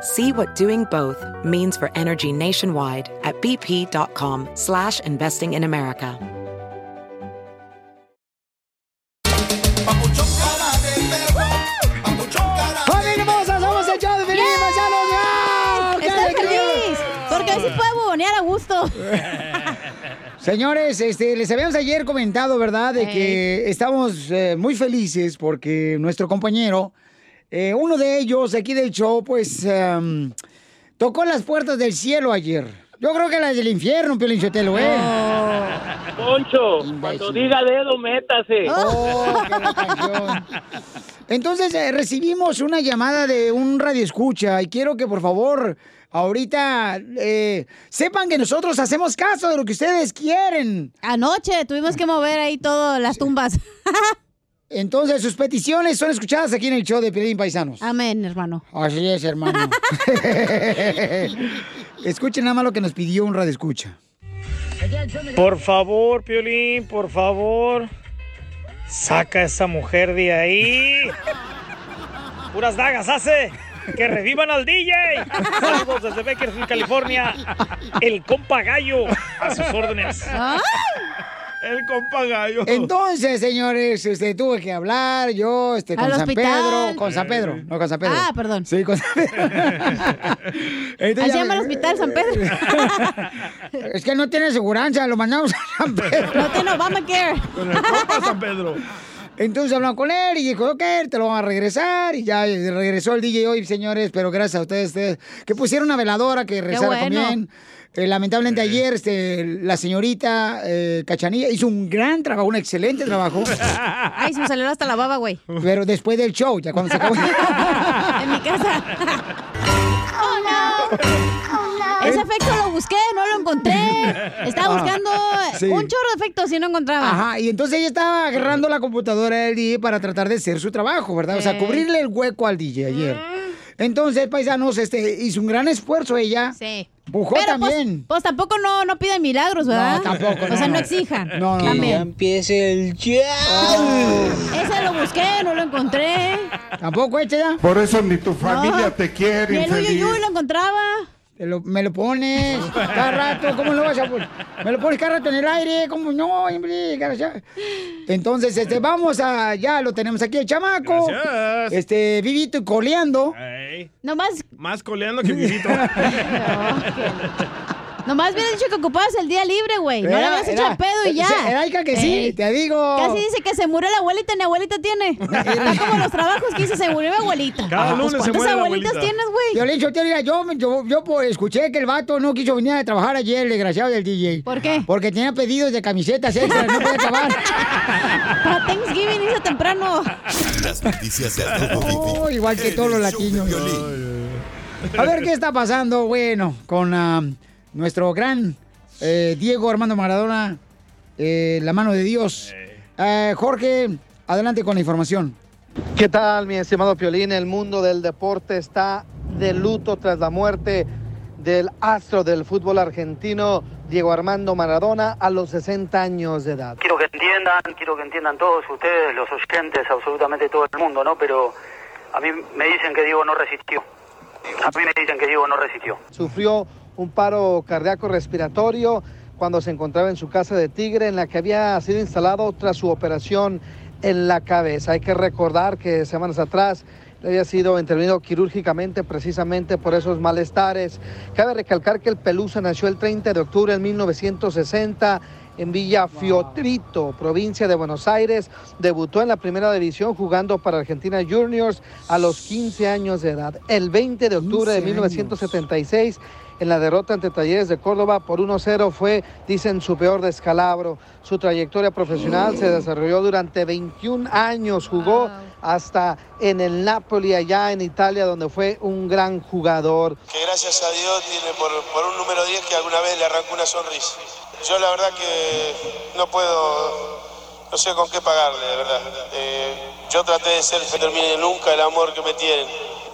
See what doing both means for energy nationwide at bp.com slash investing in America. ¡Familia hermosa! ¡Somos el show de! ¡Ya! ¡Qué Estoy feliz. Porque así puedo bubonear a gusto. Señores, este, les habíamos ayer comentado, ¿verdad? De que estamos eh, muy felices porque nuestro compañero, eh, uno de ellos aquí del show, pues em, tocó las puertas del cielo ayer. Yo creo que las del infierno, Piolín Sotelo, ¿eh? Poncho, cuando diga dedo, métase. Oh, qué. Entonces eh, recibimos una llamada de un radio escucha y quiero que por favor ahorita eh, sepan que nosotros hacemos caso de lo que ustedes quieren. Anoche tuvimos que mover ahí todas las tumbas. Entonces sus peticiones son escuchadas aquí en el show de Pelín Paisanos. Amén, hermano. Así es, hermano. Escuchen nada más lo que nos pidió un radio escucha. Por favor, Piolín, por favor. Saca a esa mujer de ahí. Puras dagas hace. Que revivan al DJ. Saludos desde Bakersfield, California. El compa gallo. A sus órdenes. El compa gallo. Entonces, señores, este, tuve que hablar yo este, con Al San hospital. Pedro. Con San Pedro, no con San Pedro. Ah, perdón. Sí, con San Pedro. Entonces Así ya llama el me- hospital San Pedro. Es que no tiene aseguranza, lo mandamos a San Pedro. No tiene Obamacare. Con el compa San Pedro. Entonces hablamos con él y dijo, ok, te lo van a regresar. Y ya regresó el DJ hoy, señores, pero gracias a ustedes, ustedes que pusieron una veladora que rezara bueno. también. Eh, lamentablemente ayer este, la señorita eh, Cachanilla hizo un gran trabajo, un excelente trabajo. Ay, se me salió hasta la baba, güey. Pero después del show, ya cuando se acabó. En mi casa. Ese efecto lo busqué, no lo encontré. Estaba Ah, buscando sí. un chorro de efectos y no encontraba. Ajá, y entonces ella estaba agarrando la computadora del DJ para tratar de hacer su trabajo, ¿verdad? O sea, cubrirle el hueco al DJ ayer. Entonces, paisanos, este, hizo un gran esfuerzo ella. Sí. Pujó Pero pues, también. pues tampoco no, no piden milagros, ¿verdad? No, tampoco, O no, sea, no, no. exijan. No, no, También. empiece el Ese lo busqué, no lo encontré. Tampoco echa ya. Por eso ni tu familia No. te quiere, Ni el uy, infeliz. uy, uy, lo encontraba. Te lo- me lo pones cada rato, ¿cómo lo vas a poner? Me lo pones cada rato en el aire, ¿cómo no, hombre? Entonces, este, vamos a, ya lo tenemos aquí el chamaco. Gracias. Este, vivito y coleando. Ey, Nomás, más coleando que vivito. nomás hubiera dicho que ocupabas el día libre, güey. No le habías hecho el pedo y ya. Era Ica que sí, Ey. te digo. Casi dice que se murió la abuelita, ni abuelita tiene. Está como los trabajos que dice, se murió mi abuelita. Cada Pues, lunes se ¿Cuántas muere abuelitas abuelita. tienes, güey? Violín Sotelo, mira, yo, yo, yo, pues, escuché que el vato no quiso venir a trabajar ayer, el desgraciado del DJ. ¿Por qué? Porque tenía pedidos de camisetas extras, no podía acabar. Para Thanksgiving hice temprano. Las noticias Vivo. Oh, igual que todos los de latinos. A ver qué está pasando, bueno, con ah, nuestro gran eh, Diego Armando Maradona, eh, la mano de Dios. Eh, Jorge, adelante con la información. ¿Qué tal, mi estimado Piolín? El mundo del deporte está de luto tras la muerte del astro del fútbol argentino, Diego Armando Maradona, a los 60 años de edad. Quiero que entiendan, quiero que entiendan todos ustedes, los oyentes, absolutamente todo el mundo, ¿no? Pero a mí me dicen que Diego no resistió. A mí me dicen que Diego no resistió. Sufrió un paro cardíaco respiratorio cuando se encontraba en su casa de Tigre, en la que había sido instalado tras su operación en la cabeza. Hay que recordar que semanas atrás le había sido intervenido quirúrgicamente precisamente por esos malestares. Cabe recalcar que el Pelusa nació el 30 de octubre de 1960 en Villa Fiotrito, provincia de Buenos Aires. Debutó en la primera división jugando para Argentina Juniors a los 15 años de edad. El 20 de octubre de 1976 en la derrota ante Talleres de Córdoba por 1-0 fue, dicen, su peor descalabro. Su trayectoria profesional se desarrolló durante 21 años, jugó hasta en el Napoli allá en Italia donde fue un gran jugador. que gracias a Dios tiene por, por un número 10 que alguna vez le arrancó una sonrisa. Yo la verdad que no puedo, no sé con qué pagarle, de verdad. Eh, yo traté de ser, que termine nunca el amor que me tienen.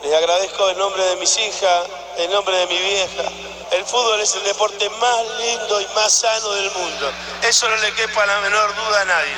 Les agradezco en nombre de mis hijas, en nombre de mi vieja. El fútbol es el deporte más lindo y más sano del mundo. Eso no le quepa la menor duda a nadie.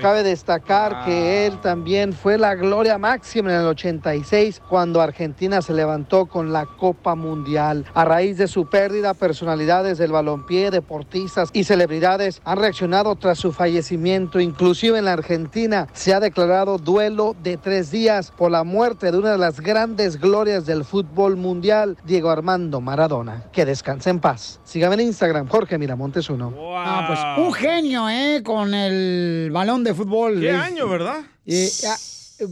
Cabe destacar que él también fue la gloria máxima en el 86 cuando Argentina se levantó con la Copa Mundial. A raíz de su pérdida, personalidades del balompié, deportistas y celebridades han reaccionado tras su fallecimiento. Inclusive en la Argentina se ha declarado duelo de tres días por la muerte de una de las grandes glorias del fútbol mundial, Diego Armando Maradona. Que descanse en paz. Sígame en Instagram, Jorge Miramontes uno. Ah, pues un genio, ¿eh? Con el balón de fútbol. ¿Qué Es- año, verdad? Eh, ah, eh,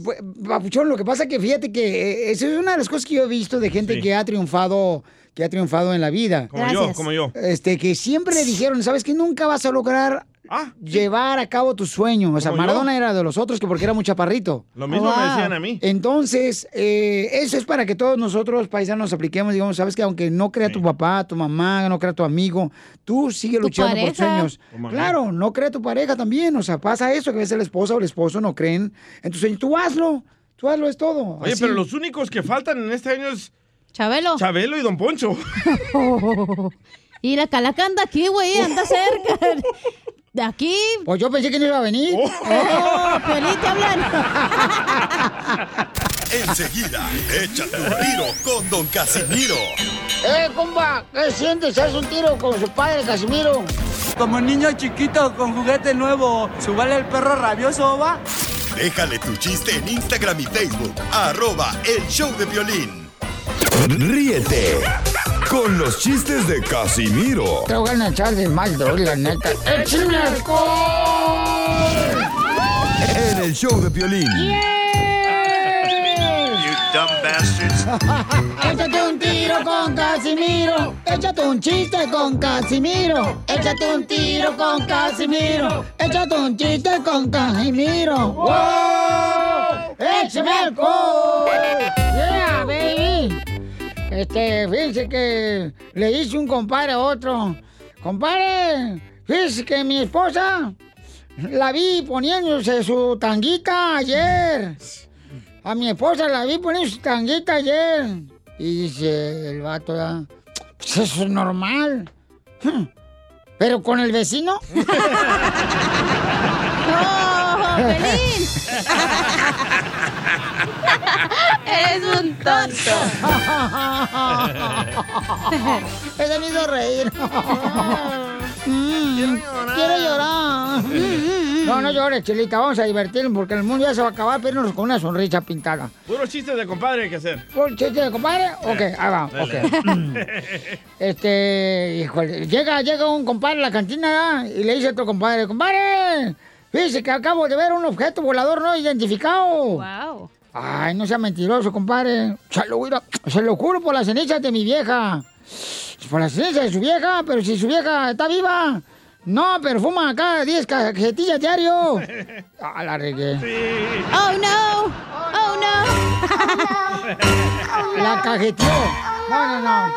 Papuchón, lo que pasa que fíjate que eh, eso es una de las cosas que yo he visto de gente Sí. que ha triunfado, que ha triunfado en la vida. Como yo, como yo. Este, que siempre le dijeron, ¿sabes que Nunca vas a lograr llevar a cabo tu sueño. O sea, yo. Maradona era de los otros que porque era muy chaparrito. Lo mismo me decían a mí. Entonces, eh, eso es para que todos nosotros, paisanos, apliquemos, digamos, sabes que aunque no crea tu papá, tu mamá, no crea tu amigo, tú sigue luchando por pareja. sueños. Tu mamá. Claro, no crea tu pareja también. O sea, pasa eso, que a veces la esposa o el esposo no creen en tu sueño. Tú hazlo, tú hazlo, es todo. Oye, Así. pero los únicos que faltan en este año es Chabelo. Chabelo y Don Poncho. Y la calaca anda aquí, güey, anda cerca. De aquí. Pues yo pensé que no iba a venir. Oh, Piolín, te hablan. Enseguida, échate un tiro con Don Casimiro. ¡Eh, compa! ¿Qué sientes? ¿Haz un tiro con su padre, Casimiro? Como niño chiquito con juguete nuevo, ¿subale el perro rabioso, va? Déjale tu chiste en Instagram y Facebook. Arroba El Show de Violín. Ríete con los chistes de Casimiro Te voy a echar de mal, droga, la neta. ¡Échame en El Show de Violín. Échate un tiro con Casimiro. Échate un chiste con Casimiro. Échate un tiro con Casimiro. Échate un chiste con Casimiro. ¡Wow! ¡Échame alcohol! ¡Yeah, baby! Este, fíjense que le hice un compadre a otro. Compadre, fíjese que mi esposa la vi poniéndose su tanguita ayer. A mi esposa la vi poniendo su tanguita ayer. Y dice el vato, "Ah, pues eso es normal. Pero con el vecino. ¡No, Pelín! Eres un tonto. Ese me hizo reír. Mm, Quiero llorar. No, no llores, Chilita. Vamos a divertirnos porque el mundo ya se va a acabar, pero con una sonrisa pintada. Puro chiste de compadre hay que hacer. ¿Un chiste de compadre? Ok, ahí va. Dale. ok. Este, híjole, llega, llega un compadre a la cantina y le dice a otro compadre, compadre, fíjese que acabo de ver un objeto volador no identificado. Wow. Ay, no sea mentiroso, compadre. Se lo, juro- se lo juro por las cenizas de mi vieja. Por las cenizas de su vieja, pero si su vieja está viva. No, pero fuma acá 10 cajetillas diario. Ah, la regué. Oh, no. Oh, no. La cajeteó. No, no, no.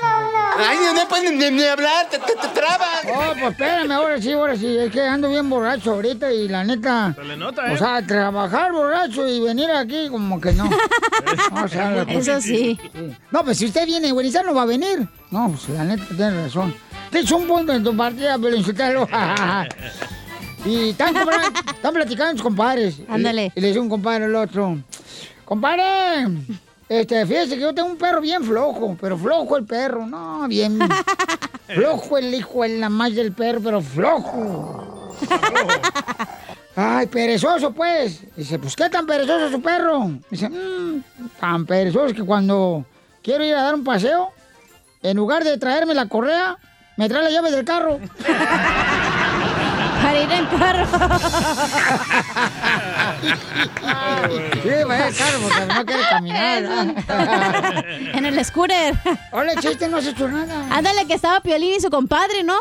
Ay, no puedes ni, ni hablar, te, te, te trabas. Oh, pues espérame, ahora sí, ahora sí. Es que ando bien borracho ahorita y la neta. Se le nota, ¿eh? O sea, trabajar borracho y venir aquí como que no. O sea, Eso cosa- sí. No, pues si usted viene buenizar, no va a venir. No, pues la neta tiene razón. Tienes un punto en tu partida, pero insultarlo. y están platicando sus compadres. Ándale. Y, y le dice un compadre al otro: Compadre, este, fíjese que yo tengo un perro bien flojo, pero flojo el perro. No, bien. flojo el hijo de la más del perro, pero flojo. Ay, perezoso, pues. Dice, pues, ¿qué tan perezoso su perro? Dice, "Mm, tan perezoso que cuando quiero ir a dar un paseo, en lugar de traerme la correa, ¿Me trae la llave del carro? Para ir en carro. Sí, vaya carro, porque no quiere caminar. en el scooter. Hola, chiste, no has hecho nada. Ándale, que estaba Piolín y su compadre, ¿no?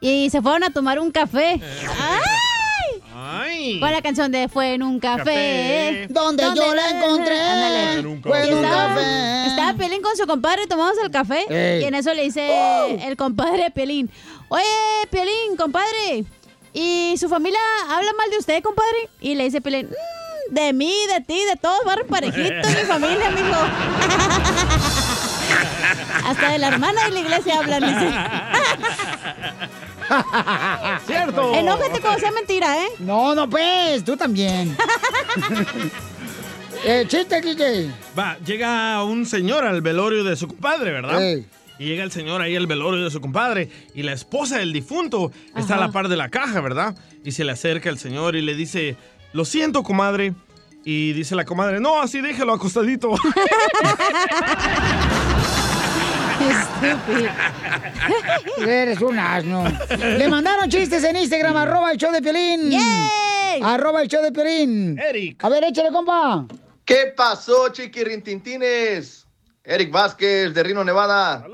Y se fueron a tomar un café. ¡Ay! Ay. Con la canción de Fue en un café. Café. Donde yo la encontré. Ándale. Fue en un estaba, café. Estaba Piolín con su compadre, tomamos el café. Ey. Y en eso le dice el compadre Piolín. Oye, Piolín, compadre. ¿Y su familia habla mal de usted, compadre? Y le dice Piolín, "Mm, de mí, de ti, de todos, barrio parejito, mi familia, mijo. Hasta de la hermana de la iglesia hablan, dice. ¡Cierto! Enójate cuando sea mentira, ¿eh? No, no, pues, tú también. eh, chiste, DJ. Va, llega un señor al velorio de su compadre, ¿verdad? Ey. Y llega el señor ahí al velorio de su compadre y la esposa del difunto está a la par de la caja, ¿verdad? Y se le acerca el señor y le dice, lo siento, comadre. Y dice la comadre, no, así déjelo acostadito. Estúpido. Eres un asno. Le mandaron chistes en Instagram, arroba el show de Piolín. ¡Yay! Arroba el show de Piolín. Eric. A ver, échale, compa. ¿Qué pasó, chiquirintintines? Eric Vázquez, de Rino, Nevada.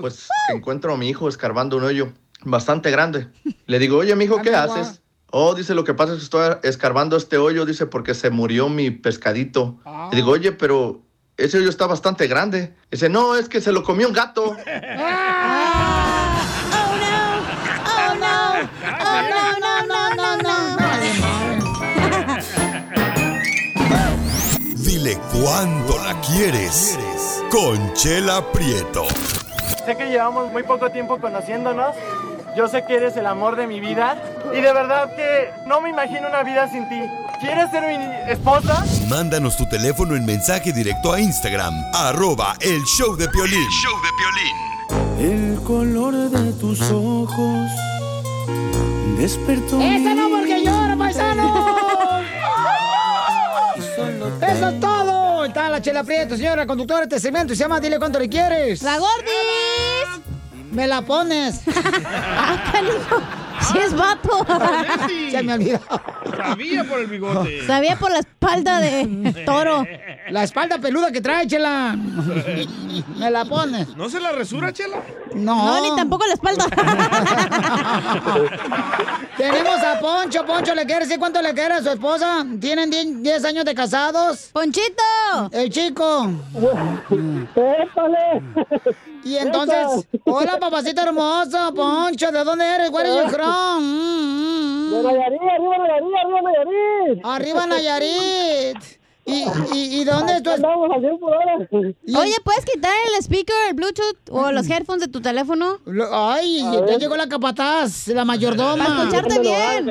Pues que encuentro a mi hijo escarbando un hoyo bastante grande. Le digo, oye, mi hijo, ¿qué haces? Oh, dice, lo que pasa es que estoy escarbando este hoyo, dice, porque se murió mi pescadito. Le digo, oye, pero ese hoyo está bastante grande. Dice, no, es que se lo comió un gato. Ah, oh no, oh no, oh no, no, no, no, no. Dile cuándo la quieres. Conchela Prieto. Sé que llevamos muy poco tiempo conociéndonos. Yo sé que eres el amor de mi vida. Y de verdad que no me imagino una vida sin ti. ¿Quieres ser mi esposa? Mándanos tu teléfono en mensaje directo a Instagram, arroba el show de Piolín. El color de tus ojos despertó. ¡Esa no porque llora, paisano! ¡Eso es todo! Chela Prieto, señora conductora de este segmento. Se llama Dile cuánto le quieres. ¡La gordis! Me la pones. ¡Ah, canijo! ¡Sí es vato! Se me olvidó. Sabía por el bigote. Sabía por la espalda de toro. La espalda peluda que trae, chela. Me la pones. ¿No se la resura, Chela? No. No, ni tampoco la espalda. Tenemos a Poncho. Poncho, ¿le quiere decir cuánto le quiere a su esposa? ¿Tienen 10 10 años de casados? ¡Ponchito! El chico. Y entonces, hola papacito hermoso, Poncho, ¿de dónde eres? ¿Where are you from? Mm, mm. De Nayarit, arriba Nayarit, arriba Nayarit. Arriba Nayarit. ¿Y, y, y dónde es- Oye, ¿puedes quitar el speaker, el Bluetooth o los headphones de tu teléfono? Lo- Ay, ya llegó la capataz, la mayordoma. Para escucharte bien.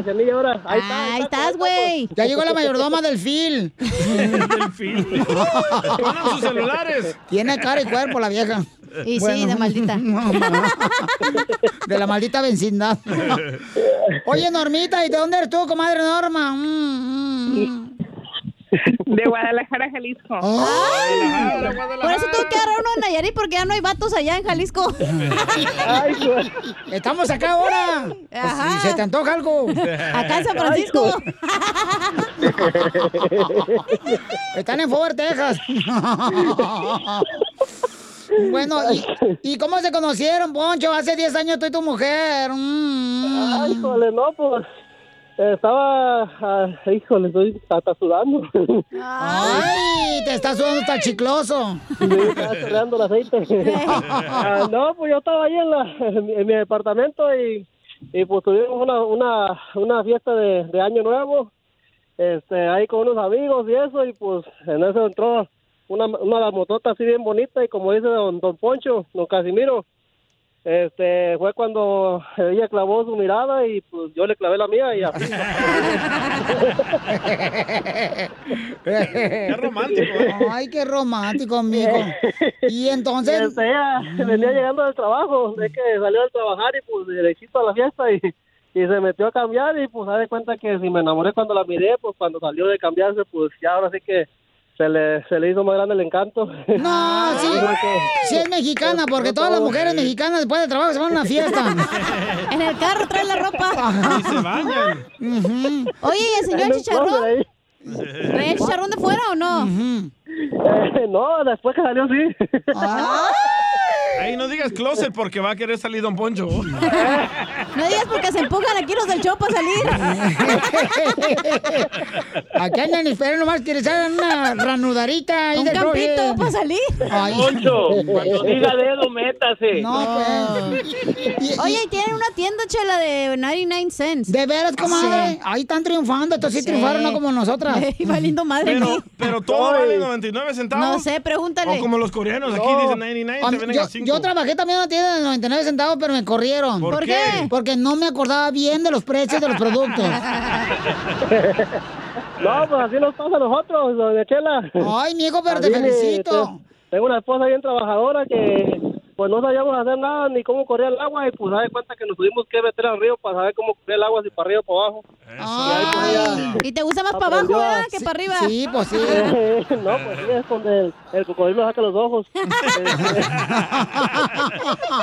Ahí Ahí estás, güey. Ya llegó la mayordoma del Phil. del Phil. Ponen sus celulares. Tiene cara y cuerpo la vieja. Y sí, de maldita. De la maldita vecindad. Oye, Normita, ¿y de dónde eres tú, comadre Norma? Mm, mm. De Guadalajara, Jalisco. Ay. Por eso tuve que agarrar uno en Nayarit porque ya no hay vatos allá en Jalisco. Estamos acá ahora. Pues, Ajá. si se te antoja algo. Acá en San Francisco. Están en Fort Texas. Bueno, ¿y, y cómo se conocieron, Poncho? Hace 10 años tú y tu mujer. Mm. Ay, híjole, no, pues. Estaba. ah, híjole, estoy hasta sudando. Ay, te está sudando hasta chicloso. Sí, estaba chorreando el aceite. Ah, no, pues yo estaba ahí en, la, en, mi, en mi departamento y, y pues tuvimos una, una, una fiesta de, de Año Nuevo. Este, ahí con unos amigos y eso, y pues en eso entró una, una motota así bien bonita y como dice don, don Poncho, don Casimiro, este, fue cuando ella clavó su mirada y pues yo le clavé la mía y así. Qué romántico, Ay, qué romántico, amigo. Y entonces. Este, ella venía llegando del trabajo, de que salió del trabajar y pues derechito a la fiesta y, y se metió a cambiar y pues se de cuenta que si me enamoré cuando la miré, pues cuando salió de cambiarse, pues ya ahora sí que se le, se le hizo más grande el encanto. No, sí, sí es mexicana, porque todas las mujeres mexicanas después de trabajo se van a una fiesta. En el carro trae la ropa. Y se bañan. Oye, ¿y el señor Chicharrón? ¿Trae el chicharrón de fuera o no? Eh, no, después que salió sí. Ahí no digas closet porque va a querer salir Don Poncho. No digas porque se empujan aquí los del show para salir. Aquí andan esperando nomás que les hagan una ranudarita. ahí Un del campito para salir. Ay. Poncho, cuando diga dedo, métase. No, pues. Oye, y tienen una tienda, chela, de 99 cents. De veras, comadre. Ahí están triunfando. Estos sí, Sí. triunfaron, no como nosotras. Y valiendo madre Pero, aquí. pero todo vale 99 centavos. No sé, pregúntale. O como los coreanos, aquí No. dicen 99, A te venden yo, a 5. Yo trabajé también en una tienda de 99 centavos, pero me corrieron. ¿Por ¿Por qué? qué? Porque no me acordaba bien de los precios de los productos. No, pues así nos pasa a nosotros, doña Chela. Ay, mijo, pero te felicito. te- Tengo una esposa bien trabajadora que pues no sabíamos hacer nada ni cómo corría el agua y pues da de cuenta que nos tuvimos que meter al río para saber cómo corría el agua, si para arriba o para abajo. Ay. Y te gusta más para abajo. Que para arriba. Sí, pues sí. no, pues sí, es donde el, el cocodrilo saca los ojos.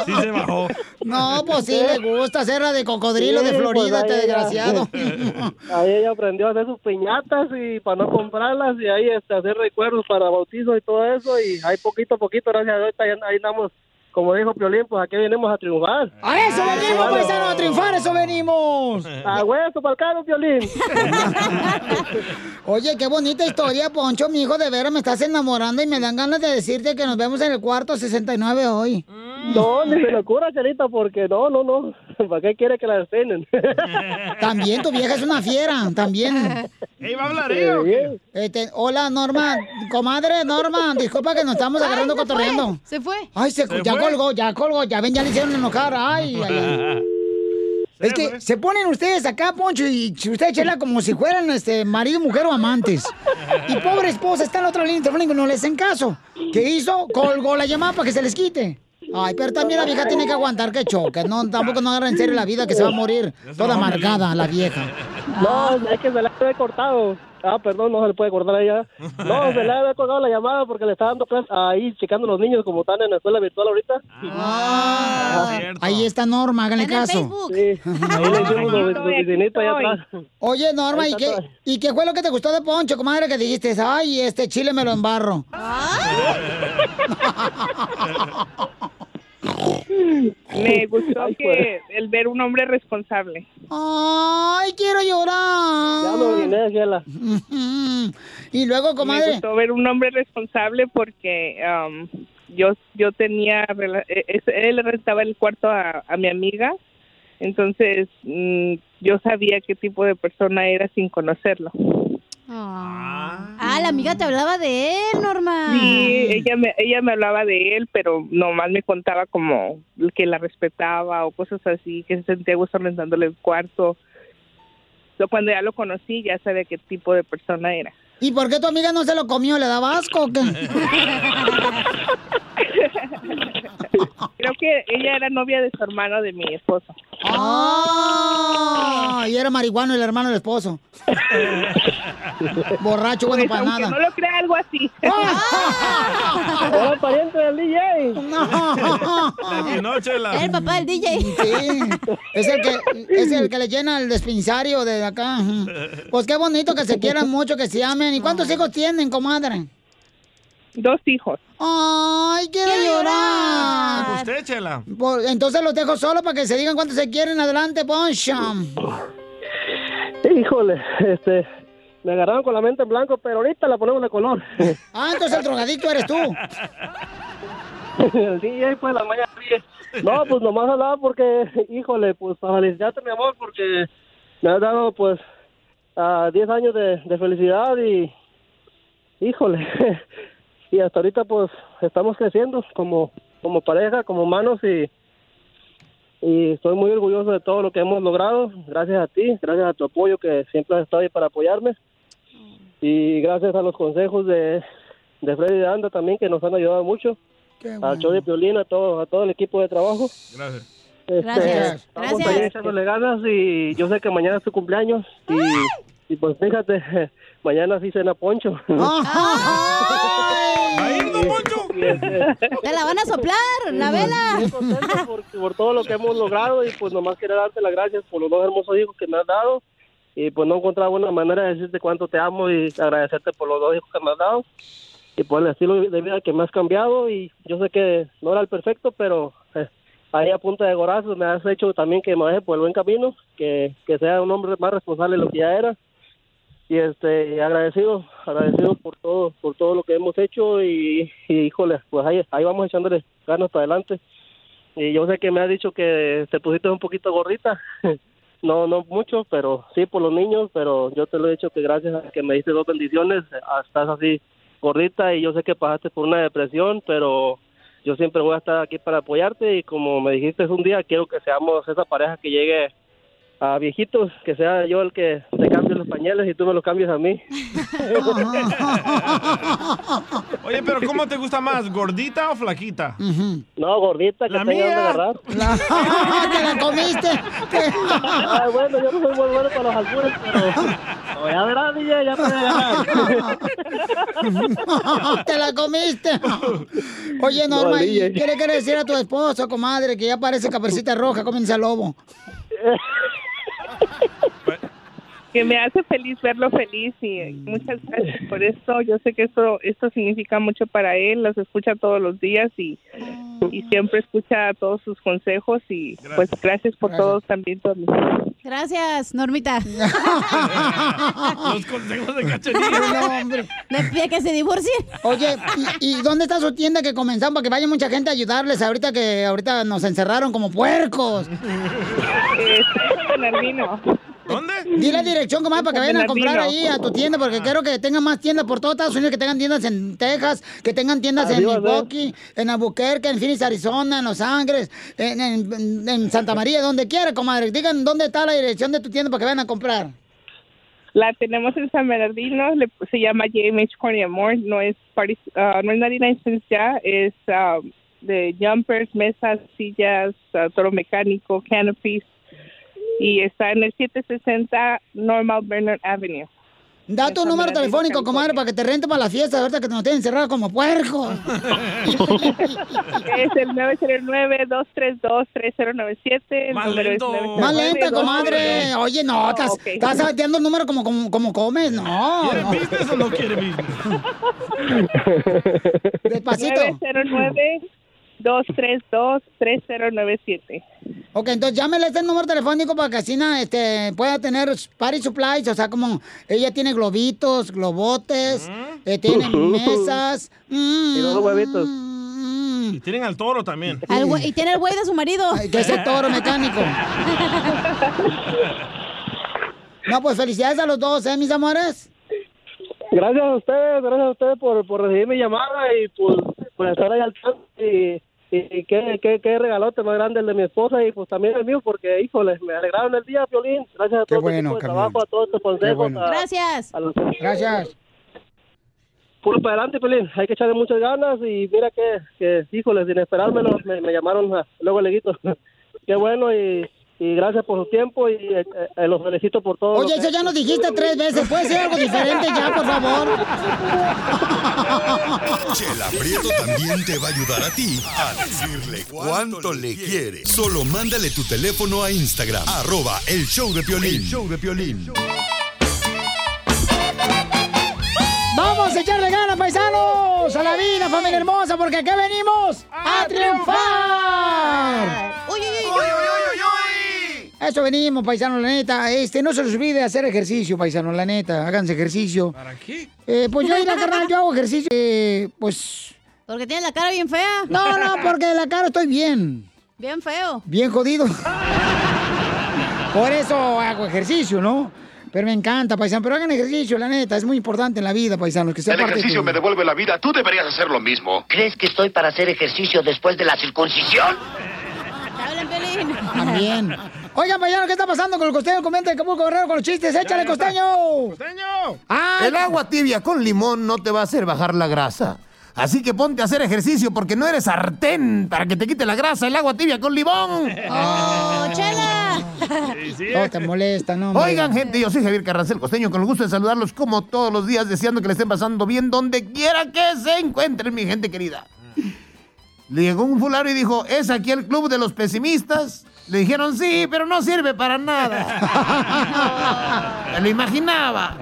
Sí se bajó. No, pues sí, le gusta hacer la de cocodrilo de Sí, Florida, pues, este desgraciado. Ahí ella aprendió a hacer sus piñatas y para no comprarlas y ahí este, hacer recuerdos para bautizo y todo eso y ahí poquito a poquito, gracias a Dios, ahí andamos, como dijo Piolín, pues aquí venimos a triunfar. ¡A eso venimos, paisanos! ¡A triunfar, eso venimos! ¡A hueso para el carro, Piolín! Oye, qué bonita historia, Poncho, mi hijo, de veras me estás enamorando y me dan ganas de decirte que nos vemos en el cuarto 69 hoy. No, ni se le ocurra, Chelita, porque no, no, no. ¿Para qué quiere que la despenen? También tu vieja es una fiera, también. ¿Ey, va a hablar qué? Este, hola, Norma. Comadre, Norma, disculpa que nos estamos agarrando Ay, se fue, cotorreando. Se fue. Ay, se, ¿Se ya fue? colgó, ya colgó, ya ven, ya le hicieron enojar. Ay, ay, ay. Es que se ponen ustedes acá, Poncho, y usted chela como si fueran este marido, mujer o amantes. Y pobre esposa está en la otra línea telefónica y no le hacen caso. ¿Qué hizo? Colgó la llamada para que se les quite. Ay, pero también la vieja tiene que aguantar que choque. No, tampoco no agarra en serio la vida que se va a morir toda amargada la vieja. No, es que se la he cortado. Ah, perdón, no se le puede cortar a ella. No, se le había colgado la llamada porque le está dando clases ahí, checando los niños como están en la escuela virtual ahorita. Ah, ahí está Norma, háganle caso. Sí, ahí le hicimos allá atrás. Oye, Norma, ¿y qué. ¿y qué fue lo que te gustó de Poncho, comadre, que dijiste? Ay, este chile me lo embarro. Me gustó Ay, que pues. el ver un hombre responsable. Ay, quiero llorar. Ya me Ciela. Y luego, Me comadre. gustó ver un hombre responsable porque um, yo yo tenía es- él rentaba el cuarto a, a mi amiga, entonces mm, yo sabía qué tipo de persona era sin conocerlo. Ah, la amiga te hablaba de él, Norma. Sí, ella me, ella me hablaba de él, pero nomás me contaba como que la respetaba o cosas así, que se sentía gusto rentándole el cuarto. So, cuando ya lo conocí, ya sabía qué tipo de persona era. ¿Y por qué tu amiga no se lo comió? ¿Le daba asco o qué? Creo que ella era novia de su hermano de mi esposo. ¡Ah! Y era marihuano el hermano del esposo. Borracho, bueno Pues, para nada. no lo crea algo así. Era pariente del DJ. No. El papá del DJ. Sí, es el que es el que le llena el dispensario de acá. Pues qué bonito que se quieran mucho, que se amen. ¿Y cuántos hijos tienen, comadre? Dos hijos. Ay, quiero llorar. ¿Usted, Chela? Entonces los dejo solo para que se digan cuánto se quieren. Adelante, Poncho. Híjole, este, me agarraron con la mente en blanco, pero ahorita la ponemos de color. Ah, entonces el drogadicto eres tú. el DJ pues la mañana. No, pues nomás hablaba porque, híjole, pues para felicitarte mi amor, porque me has dado pues a 10 años de, de felicidad y, híjole, y hasta ahorita pues estamos creciendo como, como pareja, como humanos y, y estoy muy orgulloso de todo lo que hemos logrado, gracias a ti, gracias a tu apoyo que siempre has estado ahí para apoyarme y gracias a los consejos de, de Freddy de Anda también que nos han ayudado mucho al show de Piolín, a todo, a todo el equipo de trabajo. Gracias. Este, Gracias. Estamos Gracias. ahí echándole ganas y yo sé que mañana es tu cumpleaños y Y pues fíjate, mañana sí cena Poncho. Te la van a soplar, la vela. Contento por, por todo lo que hemos logrado y pues nomás quería darte las gracias por los dos hermosos hijos que me has dado. Y pues no encontraba una manera de decirte cuánto te amo y agradecerte por los dos hijos que me has dado. Y por el estilo de vida que me has cambiado y yo sé que no era el perfecto pero eh, ahí a punta de gorazos me has hecho también que me deje por el buen camino que, que sea un hombre más responsable de lo que ya era y este agradecido agradecido por todo por todo lo que hemos hecho y, y, híjole pues ahí ahí vamos echándole ganas para adelante. Y yo sé que me has dicho que te pusiste un poquito gordita no no mucho pero sí por los niños pero yo te lo he dicho que gracias a que me diste dos bendiciones ah, estás así gordita y yo sé que pasaste por una depresión pero yo siempre voy a estar aquí para apoyarte y como me dijiste un día quiero que seamos esa pareja que llegue a viejitos, que sea yo el que te cambie los pañales y tú me los cambies a mí. Oye, pero ¿cómo te gusta más, gordita o flaquita? No, gordita, que La tenga mía. donde agarrar. ¿Te la comiste? Ay, bueno, yo no soy muy bueno para los albures, pero... Ya verás, DJ, ya ganar. ¡Te la comiste! Oye, Norma, No, ¿y. ¿qué le quieres decir a tu esposo, comadre, que ya parece caperucita roja, comienza lobo? Que me hace feliz verlo feliz y muchas gracias por esto. Yo sé que esto esto significa mucho para él, los escucha todos los días y, y siempre escucha todos sus consejos y pues gracias por todos también, Tony. Gracias, Normita. Los consejos de cachanilla. No, hombre. Me pide que se divorcien. Oye, ¿y, y dónde está su tienda que comenzamos para que vaya mucha gente a ayudarles ahorita que ahorita nos encerraron como puercos? Eh, en Bernardino. ¿Dónde? Di la dirección, comadre, para que vayan a comprar ahí a tu tienda, porque quiero que tengan más tiendas por todo Estados Unidos, que tengan tiendas en Texas, que tengan tiendas en. Milwaukee, en Albuquerque, en Phoenix, Arizona, en Los Ángeles, en, en- en Santa María, donde quiera, comadre. Digan dónde está la dirección de tu tienda para que vayan a comprar. La tenemos en San Bernardino, le- se llama JMH Corny More, no es party, ah, no es 99 cents ya, es ah, de jumpers, mesas, sillas, ah, toro mecánico, canopies y está en el 760 Normal Bernard Avenue. Da tu número telefónico, comadre, para que te rente para la fiesta, ahorita que nos tienen encerrados como puercos. Es el 909-232-3097. el Más número es lento. 909 Más lenta, comadre. Oye, no, estás, ok. estás salteando el número como, como, como comes, no. ¿Quiere business o no quiere business? Despacito. 909-232-3097. Ok, entonces llámele este número telefónico para que así na, este, pueda tener party supplies, o sea, como ella tiene globitos, globotes, eh, tiene mesas. mm, Y dos huevitos. Y tienen al toro también. Al y tiene el güey de su marido. Ay, que es el toro mecánico. No, pues felicidades a los dos, ¿eh, mis amores? Gracias a ustedes, gracias a ustedes por, por recibir mi llamada y por, por estar ahí al tanto. Y, y, y qué, qué, qué regalote más grande el de mi esposa y pues también el mío, porque, híjole, me alegraron el día, Violín. Gracias a Qué todo bueno, carnal. trabajo, a todos tus consejos. bueno. a- Gracias. a los- Gracias. Puro para adelante, Pelín. Hay que echarle muchas ganas y mira que, que híjole, sin esperármelo, me, me llamaron a- luego leguito. Qué bueno y, y gracias por su tiempo y eh, eh, los felicito por todo. Oye, que- eso ya nos dijiste tres veces. ¿Puede ser algo diferente ya, por favor? Chela Prieto también te va a ayudar a ti a decirle cuánto le quiere. Solo mándale tu teléfono a Instagram, arroba el show de Piolín. El show de Piolín. ¡Vamos a echarle ganas, paisanos! ¡A la vida, familia hermosa! Porque aquí venimos a triunfar. Uy, uy, uy, uy. Eso venimos, paisanos, la neta. Este, no se les olvide hacer ejercicio, paisanos, la neta. Háganse ejercicio. ¿Para qué? Eh, pues yo, la carnal, yo hago ejercicio. eh, pues. Porque tiene la cara bien fea. No, no, porque de la cara estoy bien. Bien feo. Bien jodido. Por eso hago ejercicio, ¿no? Pero me encanta, paisano. Pero hagan ejercicio, la neta. Es muy importante en la vida, paisanos. Que sea El parte de ejercicio tu- me devuelve la vida. Tú deberías hacer lo mismo. ¿Crees que estoy para hacer ejercicio después de la circuncisión? Hablan, Pelín. También. Oigan, paisanos, ¿qué está pasando con el costeño? Comenta de Acapulco Guerrero con los chistes. ¡Échale, costeño! ¡Costeño! ¡Ay! El agua tibia con limón no te va a hacer bajar la grasa. Así que ponte a hacer ejercicio porque no eres sartén para que te quite la grasa el agua tibia con limón. ¡Oh, chela! No te molesta, no. hombre. Oigan, gente, yo soy Javier Carrancel Costeño, con el gusto de saludarlos como todos los días, deseando que le estén pasando bien donde quiera que se encuentren, mi gente querida. Le llegó un fulano y dijo, ¿es aquí el club de los pesimistas? Le dijeron, sí, pero no sirve para nada. Me lo imaginaba.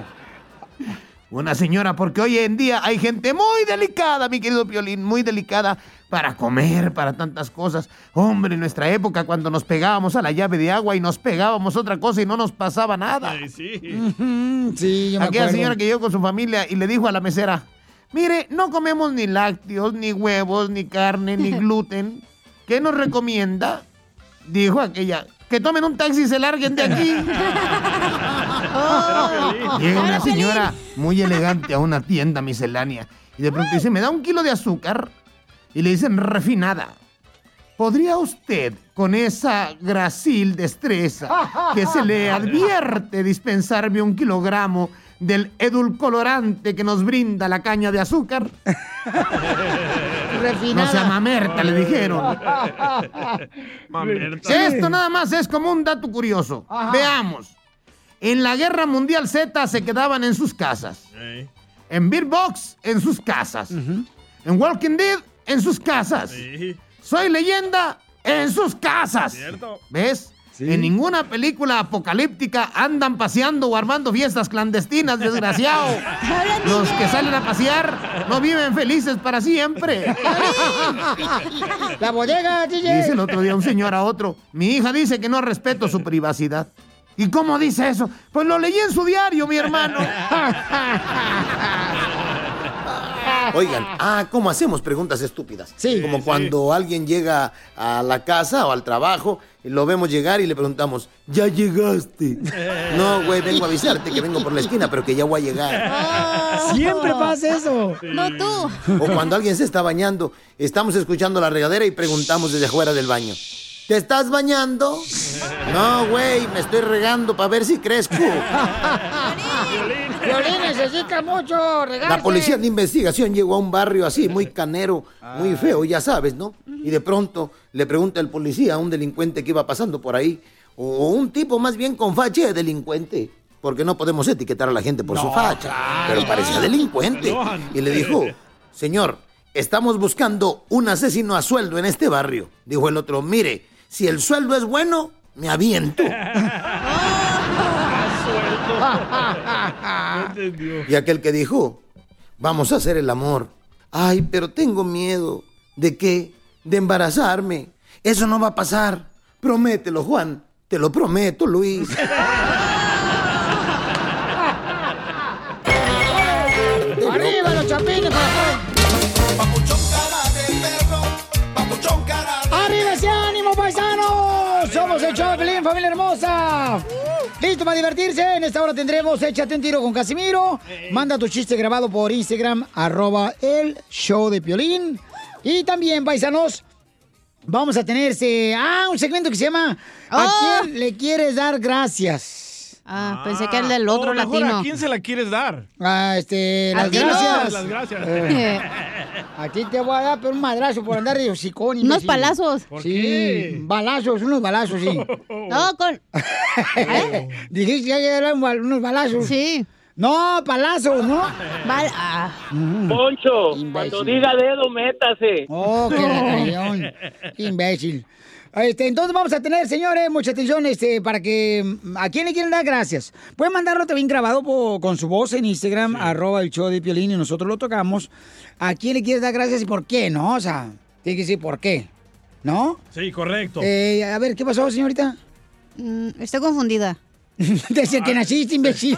Una señora, porque hoy en día hay gente muy delicada, mi querido Piolín, muy delicada para comer, para tantas cosas. Hombre, en nuestra época, cuando nos pegábamos a la llave de agua y nos pegábamos otra cosa y no nos pasaba nada. Ujú, Sí, yo me Aquella acuerdo. señora que llegó con su familia y le dijo a la mesera, mire, no comemos ni lácteos, ni huevos, ni carne, ni gluten. ¿Qué nos recomienda? Dijo aquella, que tomen un taxi y se larguen de aquí. Llega una señora muy elegante a una tienda miscelánea y de pronto dice, ¿me da un kilo de azúcar? Y le dicen, refinada. ¿Podría usted, con esa gracil destreza que se le advierte, dispensarme un kilogramo del edulcolorante que nos brinda la caña de azúcar? No sea mamerta, le dijeron. Esto nada más es como un dato curioso. Veamos. En la Guerra Mundial Z se quedaban en sus casas. En Beer Box, en sus casas. En Walking Dead, en sus casas. Soy leyenda, en sus casas. ¿Ves? En ninguna película apocalíptica andan paseando o armando fiestas clandestinas, desgraciado. Los que salen a pasear no viven felices para siempre. La bodega, DJ. Dice el otro día un señor a otro, mi hija dice que no respeto su privacidad. ¿Y cómo dice eso? Pues lo leí en su diario, mi hermano. Oigan, ah, ¿cómo hacemos preguntas estúpidas? Sí. Como cuando alguien llega a la casa o al trabajo y lo vemos llegar y le preguntamos, ¿ya llegaste? No, güey, vengo a avisarte que vengo por la esquina, pero que ya voy a llegar. Siempre pasa eso. No tú. O cuando alguien se está bañando, estamos escuchando la regadera y preguntamos desde afuera del baño. ¿Te estás bañando? No, güey, me estoy regando para ver si crezco. Violín necesita mucho regarse. La policía de investigación llegó a un barrio así, muy canero, muy feo, ya sabes, ¿no? Y de pronto le pregunta el policía a un delincuente que iba pasando por ahí, o un tipo más bien con facha de delincuente, porque no podemos etiquetar a la gente por su facha, pero parecía delincuente. Y le dijo, señor, estamos buscando un asesino a sueldo en este barrio. Dijo el otro, mire, si el sueldo es bueno, me aviento. Y aquel que dijo, vamos a hacer el amor. Ay, pero tengo miedo. ¿De qué? De embarazarme. Eso no va a pasar. Promételo, Juan. Te lo prometo, Luis. familia hermosa. Listo para divertirse. En esta hora tendremos Échate un tiro con Casimiro. Manda tu chiste grabado por Instagram, arroba el show de Piolín. Y también, paisanos, vamos a tener ese, ah, un segmento que se llama ¿A Oh. quién le quieres dar gracias? Ah, pensé que era el del otro o mejor, latino. ¿A quién se la quieres dar? Ah, este, las ti gracias. Las gracias. Eh, a ti te voy a dar pero un madrazo por andar de hocicón. Unos imbécil. palazos. ¿Por sí, balazos, unos balazos, sí. No, con. Dijiste que eran unos balazos. Sí. No, palazos, ¿no? Ah. Poncho, cuando diga dedo, métase. Oh, qué. Imbécil. Este, entonces vamos a tener, señores, mucha atención este, para que... ¿A quién le quieren dar gracias? Pueden mandarlo también grabado po- con su voz en Instagram, arroba el show de Piolín, y nosotros lo tocamos. ¿A quién le quieres dar gracias y por qué, no? O sea, tiene que decir por qué, ¿no? Sí, correcto. Eh, a ver, ¿qué pasó, señorita? Mm, estoy confundida. Desde que naciste, imbécil.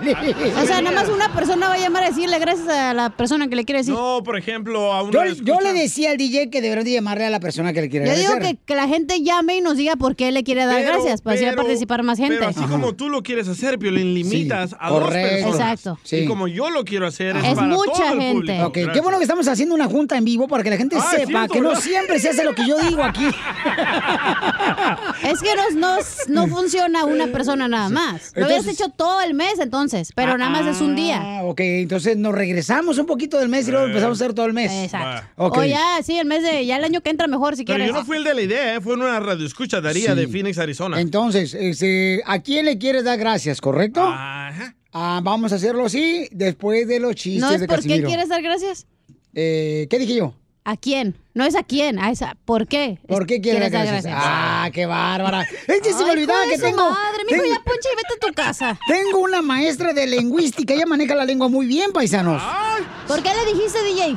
O sea, nada más una persona va a llamar a decirle gracias a la persona que le quiere decir. No, por ejemplo, a uno Yo, le yo le decía al DJ que debería de llamarle a la persona que le quiere Yo digo agradecer. que, que la gente llame y nos diga por qué le quiere dar Pero- gracias, para así pero- participar más gente. Pero así como tú lo quieres hacer, Piolín, limitas a dos correcto. personas. Exacto. Sí. Y como yo lo quiero hacer, es, Es para mucha todo el gente. público. Ok, qué bueno que estamos haciendo una junta en vivo para que la gente Ah, sepa que no siempre se hace lo que yo digo aquí. Es que no, no, no funciona una persona nada más. Lo hubieras Entonces- hecho todo el mes entonces, pero nada más es un día. Ah, ok, entonces nos regresamos un poquito del mes y luego empezamos a hacer todo el mes. Exacto. O ya, sí, el mes de, ya el año que entra mejor si Pero quieres. yo no fui el de la idea, ¿eh? fue en una radio escucha Daría Sí. de Phoenix, Arizona. Entonces, este, ¿a quién le quieres dar gracias, correcto? Ah, vamos a hacerlo así después de los chistes ¿No es de por qué Casimiro. quieres dar gracias? Eh, ¿Qué dije yo? ¿A quién? No es a quién, a esa. ¿Por qué? ¿Por qué quieres dar gracias? Ah, qué bárbara. Es que se me olvidaba que su tengo. madre, mijo, ya ponche y vete a tu casa. Tengo una maestra de lingüística, ella maneja la lengua muy bien, paisanos. ¿Por qué le dijiste, DJ?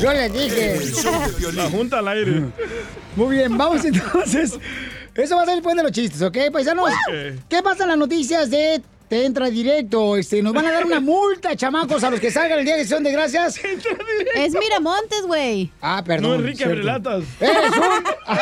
Yo les dije. La junta al aire. Muy bien, vamos entonces. Eso va a ser después de los chistes, ¿ok, paisanos? ¿Qué pasa en las noticias de Te Entra Directo? Este, nos van a dar una multa, chamacos, a los que salgan el día de acción de gracias. Es Miramontes, güey. Ah, perdón. No, Enrique. Abrelatas. ¡Eres un...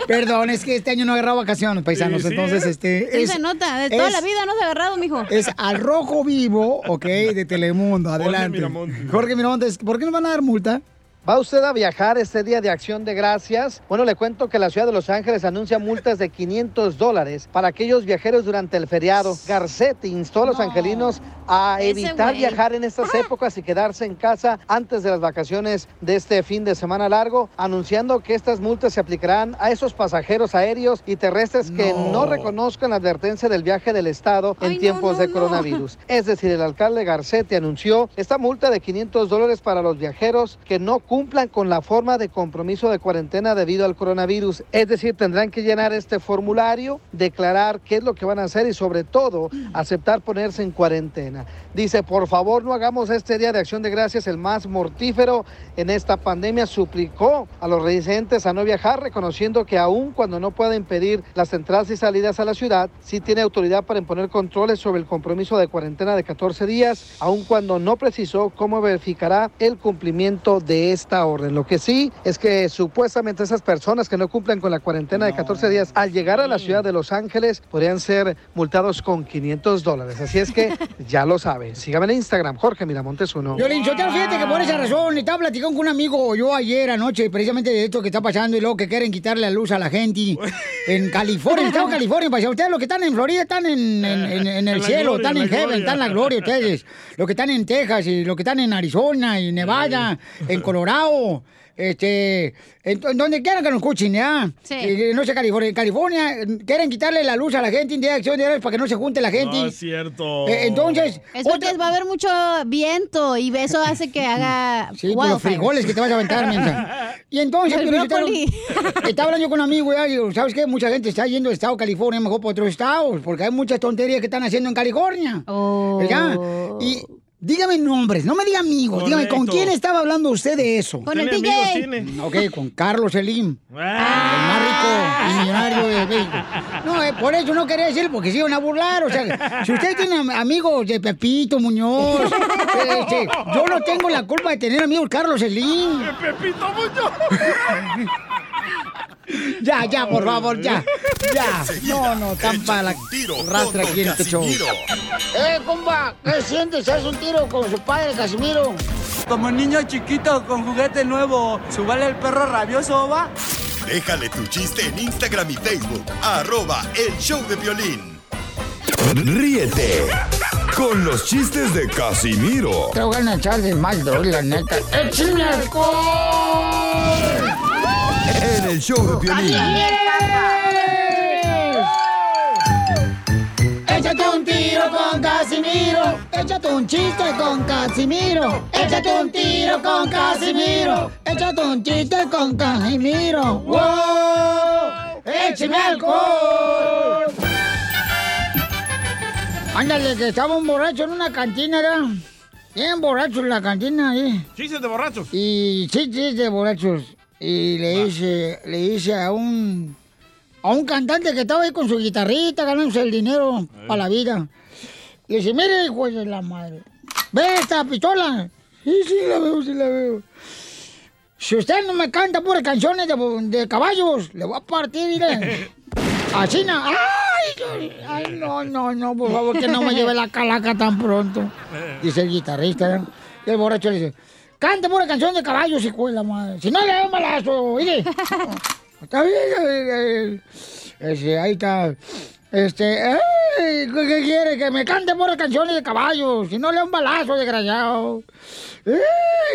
Perdón, es que este año no he agarrado vacaciones, paisanos. Sí, sí, entonces, ¿eh? este. Sí es- se nota, de toda es- la vida no se ha agarrado, mijo. Es al rojo vivo, ok, de Telemundo. Adelante. Miramontes. Jorge Miramontes, ¿por qué nos van a dar multa? ¿Va usted a viajar este día de acción de gracias? Bueno, le cuento que la ciudad de Los Ángeles anuncia multas de 500 dólares para aquellos viajeros durante el feriado. Garcetti instó a los angelinos a evitar viajar en estas épocas y quedarse en casa antes de las vacaciones de este fin de semana largo, anunciando que estas multas se aplicarán a esos pasajeros aéreos y terrestres que no reconozcan la advertencia del viaje del Estado en tiempos de coronavirus. Es decir, el alcalde Garcetti anunció esta multa de 500 dólares para los viajeros que no cumplan con la forma de compromiso de cuarentena debido al coronavirus. Es decir, tendrán que llenar este formulario, declarar qué es lo que van a hacer y sobre todo aceptar ponerse en cuarentena. Dice, por favor no hagamos este Día de Acción de Gracias el más mortífero en esta pandemia. Suplicó a los residentes a no viajar, reconociendo que aun cuando no pueda impedir las entradas y salidas a la ciudad, sí tiene autoridad para imponer controles sobre el compromiso de cuarentena de 14 días, aun cuando no precisó cómo verificará el cumplimiento de esta orden. Lo que sí es que supuestamente esas personas que no cumplen con la cuarentena de 14 días al llegar a la ciudad de Los Ángeles podrían ser multados con 500 dólares. Así es que ya lo sabe. Sígame en Instagram, Jorge Miramontes uno. Violín, yo te fíjate que por esa razón estaba platicando con un amigo yo ayer anoche, precisamente de esto que está pasando y luego que quieren quitarle la luz a la gente en California, en estado California. Pues ustedes los que están en Florida están en, en- en- en el cielo, gloria, están en heaven, gloria. están en la gloria ustedes. Los que están en Texas y los que están en Arizona y Nevada, en Colorado. Este, en, en donde quieran que nos escuchen, ¿ya? Sí. Eh, no sé, California. En California eh, quieren quitarle la luz a la gente en día de acción de para que no se junte la gente. No es cierto. Eh, entonces, Es porque va a haber mucho viento y eso hace que haga Sí, por los frijoles que te vas a aventar, mensa. Y entonces, El Sotelo, brócoli. estaba hablando yo con un amigo, ya, digo, ¿sabes qué? Mucha gente está yendo del estado de California mejor por otros estados, porque hay muchas tonterías que están haciendo en California. ¿Verdad? Y dígame nombres, no me diga amigos, dígame, ¿con quién estaba hablando usted de eso? Con el ¿Tiene DJ. tiene? Ok, con Carlos Selim. El más rico y millonario de México. No, eh, por eso no quería decirlo, porque se iban a burlar. O sea, si usted tiene am- amigos de Pepito Muñoz, este, yo no tengo la culpa de tener amigos Carlos Selim. Pepito Muñoz. Ya, ya, por favor, ya. Ya. No, no, tan para la rastra aquí en este show. ¡Eh, compa! ¿Qué sientes? ¿Haz un tiro con su padre, Casimiro? Como niño chiquito con juguete nuevo, ¿subale el perro rabioso, va? Déjale tu chiste en Instagram y Facebook. Arroba el show de violín. Ríete con los chistes de Casimiro Te voy a echar de mal, la neta. ¡Échame alcohol! En el show de violín. Échate un tiro con Casimiro. Échate un chiste con Casimiro. Échate un tiro con Casimiro. Échate un chiste con Casimiro. ¡Wow! ¡Échame alcohol! Ándale, que estaba un borracho en una cantina, ¿verdad? Bien borracho en la cantina ahí. Chistes de borrachos. Y sí, sí, de borrachos. Y le hice, le hice a un a un cantante que estaba ahí con su guitarrita ganándose el dinero para la vida. Le dice, mire, hijo de la madre, ve esta pistola. Sí, sí, la veo, sí la veo. Si usted no me canta puras canciones de, de caballos, le voy a partir, mire. Así no. ¡Ay! Ay, no, no, no, por favor, que no me lleve la calaca tan pronto. Dice el guitarrista. ¿eh? Y el borracho le dice, Cante pura canción de caballos, hijo de la madre. Si no, le doy un balazo. Mire. Está bien. ahí está. Este, ay, ¿qué quiere? Que me cante pura canciones de caballos. Si no, le un balazo, desgraciado. Ay,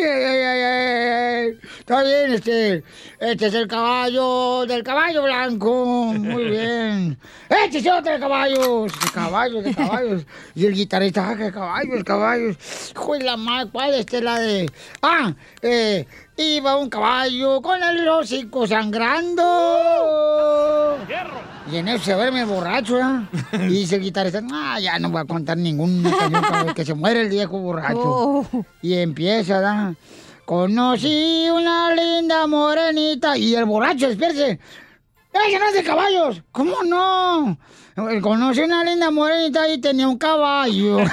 ay, ay, ay, ay. Está bien, este. Este es el caballo del caballo blanco. Muy bien. Este es otro de caballos. De caballos, de caballos. Y el guitarrista, ah, que caballos, caballos. Hijo de la madre, ¿cuál es esta? la de. Ah, eh. Iba un caballo con el hocico sangrando. Y en eso se duerme borracho, ¿ya? Y dice el guitarrista, ah, ya no voy a contar cabrón, que se muere el viejo borracho. Oh. Y empieza, ¿da? Conocí una linda morenita. Y el borracho, espérese. ¡Ese no es de caballos! ¿Cómo no? Eh, Conocí una linda morenita y tenía un caballo.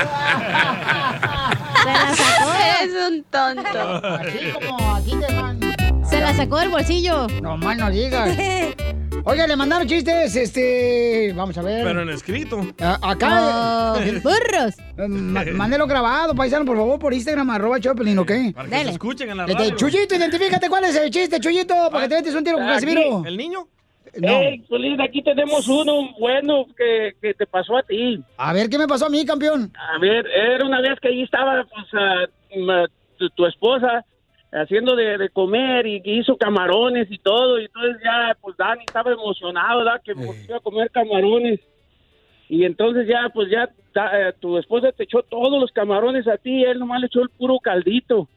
Se la sacó. Eres un tonto. Así como aquí te van. Se la sacó del bolsillo. No más no digas. Oiga, le mandaron chistes, este... Vamos a ver. Pero en escrito. A- acá... Oh, burros. Eh, ma- Mándelo grabado, paisano, por favor, por Instagram, arroba Choplin, ¿ok? Para que se escuchen en la Este, radio. Chuyito, identifícate cuál es el chiste, Chuyito, para que te metes un tiro con Aquí. Casimiro. ¿El niño? No. Hey, Piolín, aquí tenemos uno bueno que, que te pasó a ti. A ver, ¿qué me pasó a mí, campeón? A ver, era una vez que allí estaba pues, ah, tu, tu esposa haciendo de, de comer y hizo camarones y todo. Y entonces ya, pues Dani estaba emocionado, ¿verdad? Que pues, iba a comer camarones. Y entonces ya, pues ya da- eh, tu esposa te echó todos los camarones a ti y él nomás le echó el puro caldito.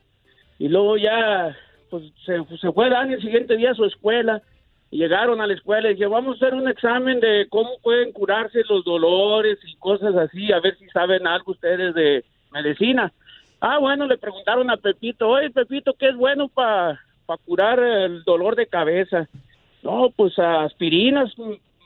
Y luego ya, pues se, se fue Dani el siguiente día a su escuela. Llegaron a la escuela y dijeron, vamos a hacer un examen de cómo pueden curarse los dolores y cosas así, a ver si saben algo ustedes de medicina. Ah, bueno, le preguntaron a Pepito, oye, Pepito, ¿qué es bueno para curar el dolor de cabeza? No, pues aspirinas,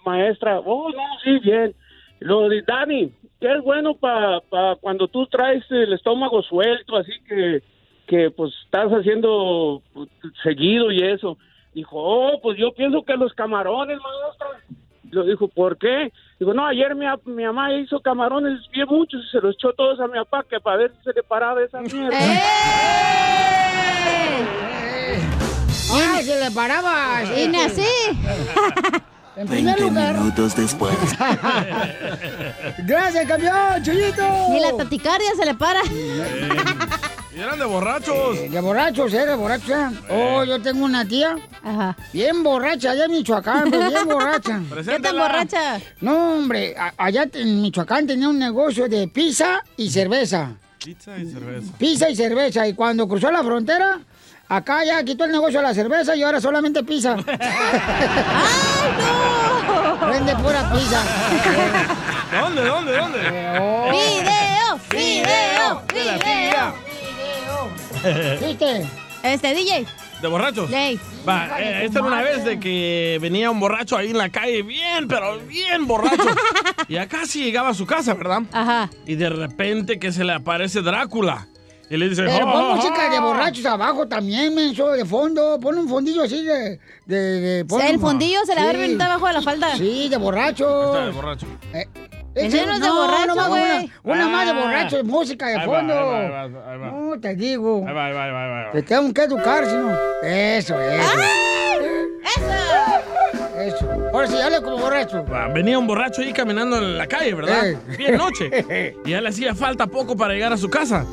maestra. Oh, no, sí, bien. Luego dice, Dani, ¿qué es bueno para cuando tú traes el estómago suelto, así que, que pues estás haciendo pues, seguido y eso? Dijo, oh, pues yo pienso que los camarones, maestra. Lo dijo, ¿por qué? Digo, no, ayer mi, a- mi mamá hizo camarones bien muchos y se los echó todos a mi papá que para ver si se le paraba esa mierda. ¡Ah, se le paraba! Y ni así. En primer lugar. minutos después. Gracias, campeón, Chuyito. Ni la taticardia se le para. Y eran de borrachos. De borrachos, ¿eh? De borrachos. ¿eh? Oh, yo tengo una tía. Ajá. Bien borracha, allá en Michoacán, pero bien borracha. ¿Qué tan borracha? No, hombre, a- allá en Michoacán tenía un negocio de pizza y cerveza. Pizza y cerveza. Pizza y cerveza. Y cuando cruzó la frontera, acá ya quitó el negocio de la cerveza y ahora solamente pizza. Vende pura pizza. ¿Dónde, dónde, dónde? ¡Video! ¿Viste? Este, DJ. ¿De borrachos? Ley. Va, eh, esta era una vez de que venía un borracho ahí en la calle, bien, pero bien borracho. y acá sí llegaba a su casa, ¿verdad? Ajá. Y de repente que se le aparece Drácula. Y le dice, Pero "Ja, pon música ja". de borrachos abajo también, menso, de fondo. Pon un fondillo así de... de, de- pon- El fondillo se le va a abajo de la falda. Sí, de borracho. Está de borracho. Ese no es de borracho, güey. Una, una más de Ah. borracho, música de Ahí va, fondo. ahí va, ahí va, ahí va. No, te digo. Ahí va, ahí va, ahí va, ahí va. Te tengo que educar, si no. Eso, eso. Eso. Ahora sí, dale como borracho. Venía un borracho ahí caminando en la calle, ¿verdad? Eh. Bien noche. Y ya le hacía falta poco para llegar a su casa.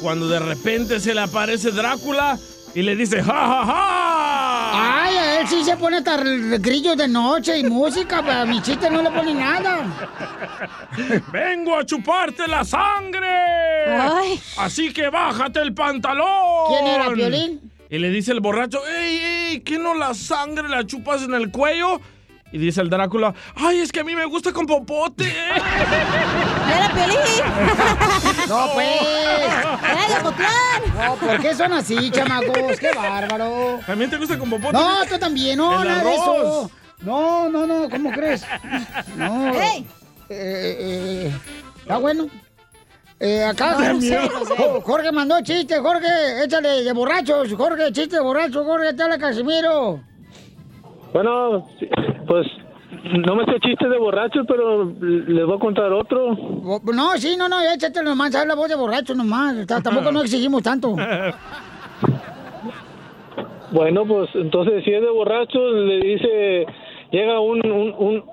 Cuando de repente se le aparece Drácula y le dice, ¡Ja, ja, ja! Ay, a él sí se pone hasta grillos de noche y música, pero a mi chiste no le pone nada. ¡Vengo a chuparte la sangre! Ay. Así que bájate el pantalón. ¿Quién era, Piolín? Y le dice el borracho, ¡Ey, ey! ¿Qué no la sangre la chupas en el cuello? Y dice el Drácula, ¡ay, es que a mí me gusta con popote! ¡Era Piolín! No, pues. ¡Era de! No, ¿por qué son así, chamacos? ¡Qué bárbaro! ¿También te gusta con popote? No, tú también, no, El nada de eso. No, no, no, ¿cómo crees? No. ¡Ey! Eh, eh, Está bueno. Eh, acá No, no sé, no sé. Jo- Jorge mandó chiste, Jorge, échale de borrachos, Jorge, chiste de borrachos, Jorge, te habla Casimiro. Bueno, pues no me sé chistes de borrachos, pero les voy a contar otro. No, sí, no, no, échate nomás, habla voz de borracho nomás. Tampoco no exigimos tanto. Bueno, pues entonces si es de borrachos, le dice, llega un, un, un,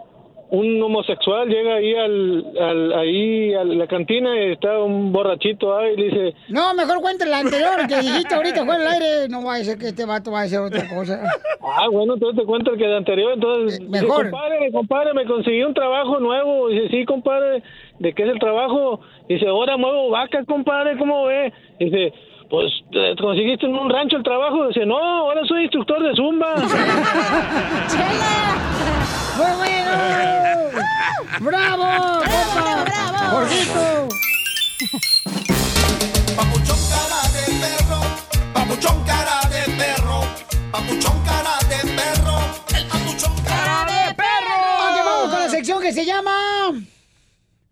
un homosexual, llega ahí al, al, ahí a la cantina y está un borrachito ahí y le dice, No, mejor cuenta la anterior que dijiste ahorita fue el aire. No va a ser que este vato va a decir otra cosa. ah, bueno, entonces te cuento el que de anterior, entonces, dice, mejor. compadre, compadre, me conseguí un trabajo nuevo, dice, sí, compadre, ¿de qué es el trabajo? Dice, ahora muevo vacas, compadre, ¿cómo ve? Dice, pues, ¿te conseguiste en un rancho el trabajo? Dice, no, ahora soy instructor de Zumba. ¡Muy bueno! ¡Bravo! ¡Bravo, bravo! ¡Jorgito! Papuchón cara de perro, papuchón cara de perro, el papuchón cara de perro. Ok, vamos con la sección que se llama...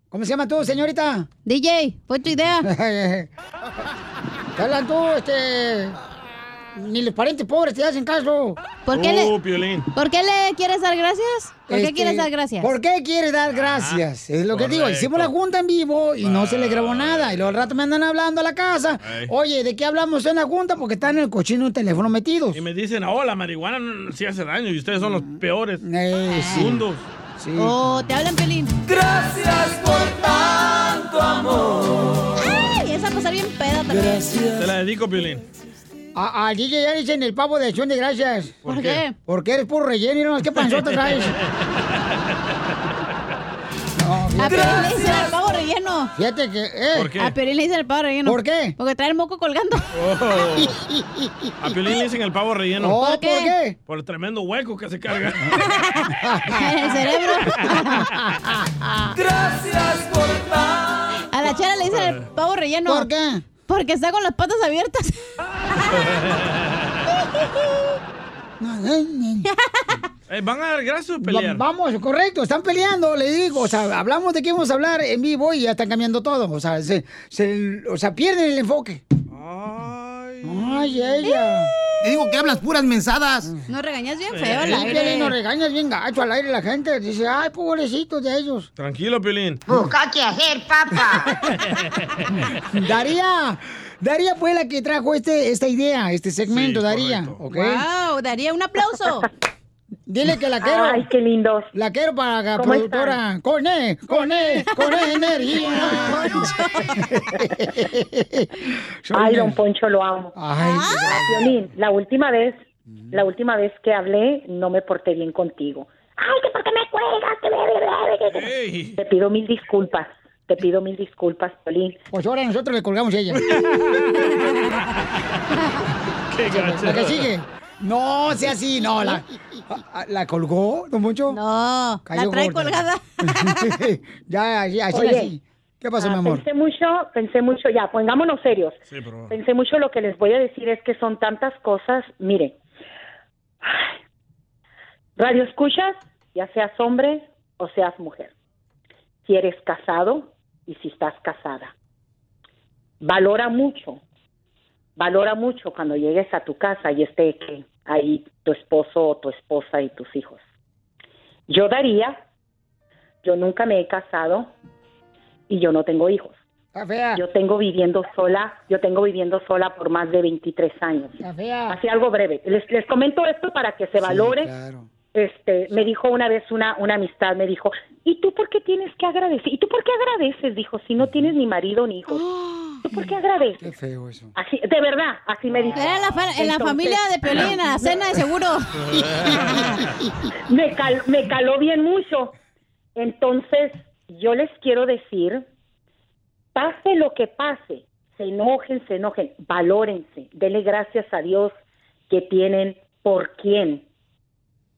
¿Cómo se llama tú, señorita? DJ, fue tu idea. ¿Qué hablan tú, este...? Ni los parientes pobres te hacen caso. ¿Por qué le- ¿Por qué le quieres dar gracias? ¿Por qué Este, quieres dar gracias? ¿Por qué quieres dar gracias? es lo que digo. correcto. Hicimos la junta en vivo y no se le grabó nada. Y luego al rato me andan hablando a la casa. Ey. Oye, ¿de qué hablamos en la junta? Porque están en el cochino del teléfono metidos. Y me dicen, oh, la marihuana no- sí hace daño y ustedes son los peores. Eh, sí. Mundos. Oh, te hablan, Pelín. Gracias por tanto amor. Ay, esa pasar bien peda también. Te la dedico, Piolín. A, a DJ ya le dicen el pavo de acción de gracias. ¿Por ¿Por qué? qué? Porque eres puro relleno y no, ¿qué panzota traes? A Pelín le dicen el pavo relleno. Fíjate que, eh. ¿Por qué? A Pelín le dicen el pavo relleno. ¿Por qué? Porque trae el moco colgando. Oh. A Piolín le dicen el pavo relleno. Oh, ¿por qué? Por el tremendo hueco que se carga. en el cerebro. Gracias por A la chera le dicen el pavo relleno. ¿Por qué? Porque está con las patas abiertas. Eh, ¿Van a dar gracias o Va- pelear? vamos, correcto, están peleando, le digo. O sea, hablamos de qué vamos a hablar en vivo y ya están cambiando todo. O sea, se, se- o sea pierden el enfoque. Ay, ella. Te digo que hablas puras mensadas. No regañas bien feo al Piolín, aire. nos regañas bien gacho al aire la gente. Dice, ay, pobrecitos de ellos. Tranquilo, Piolín. Busca qué hacer, papá. Daría, Daría fue la que trajo este, esta idea, este segmento, Daría. ¿ok? Wow, daría un aplauso. Dile que la quiero. Ay, qué lindos. La quiero para la ¿Cómo productora. Con E, con E, con E energía. Ay, don Poncho, lo amo. Ay, Ah, Piolín, la última vez, la última vez que hablé, no me porté bien contigo. Ay, que por qué me cuelgas, que bla, que- Te pido mil disculpas. Te pido mil disculpas, Piolín. Pues ahora nosotros le colgamos a ella. Qué La que sigue. No, sea así, no. ¿La, la colgó, don Moncho? No, la trae colgada. ya, así, así, Oye, así. ¿Qué pasó, ah, mi amor? Pensé mucho, pensé mucho, ya, pongámonos serios. Sí, pero... Pensé mucho lo que les voy a decir es que son tantas cosas. Mire, radio escuchas, ya seas hombre o seas mujer. Si eres casado y si estás casada. Valora mucho, valora mucho cuando llegues a tu casa y esté que ahí tu esposo o tu esposa y tus hijos. Yo daría, yo nunca me he casado y yo no tengo hijos. Yo tengo viviendo sola, yo tengo viviendo sola por más de 23 años. Así algo breve. Les, les comento esto para que se valore. claro. Este, me dijo una vez una, una amistad, me dijo, ¿y tú por qué tienes que agradecer? ¿Y tú por qué agradeces? Dijo, si no tienes ni marido ni hijos. ¿Tú por qué agradeces? Qué feo eso. Así, de verdad, así me dijo. Era en la, fa- en la Entonces- familia de Piolín, a la cena de seguro. me, cal- me caló bien mucho. Entonces, yo les quiero decir, pase lo que pase, se enojen, se enojen, valórense, denle gracias a Dios que tienen por quién,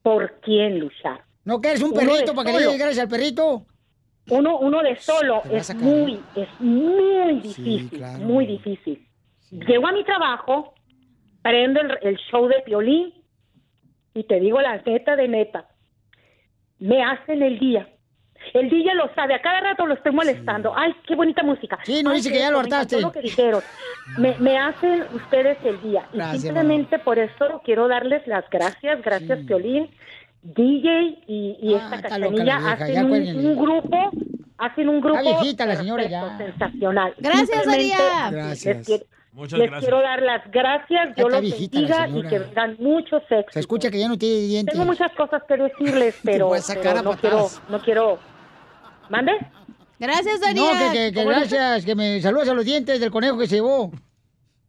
por quién luchar. ¿No quieres un perrito para que le solo. diga gracias al perrito? Uno, uno de solo es muy, es muy Sí, difícil, claro. muy difícil. Llego a mi trabajo, prendo el, el show de violín y te digo la neta de neta, me hacen el día. El DJ lo sabe, a cada rato lo estoy molestando. Ay, qué bonita música. Sí, no Ay, dice que ya lo hartaste. lo que dijeron. Me, me hacen ustedes el día. Y Gracias, simplemente por eso quiero darles las gracias, gracias, Piolín. DJ y, y esta Ah, está loca cachanilla ya hacen un, grupo, hacen un grupo Está viejita la señora ya. sensacional. Gracias, Daría. Gracias. Les, quiero, Muchas les gracias. quiero dar las gracias, yo los bendiga y señora. que vengan muchos éxitos. Se escucha que ya no tiene dientes. Tengo muchas cosas que decirles, pero, quiero, no quiero. ¿Mande? Gracias, Daría. No, que, que, que ¿Cómo gracias, que me saludas a los dientes del conejo que se llevó.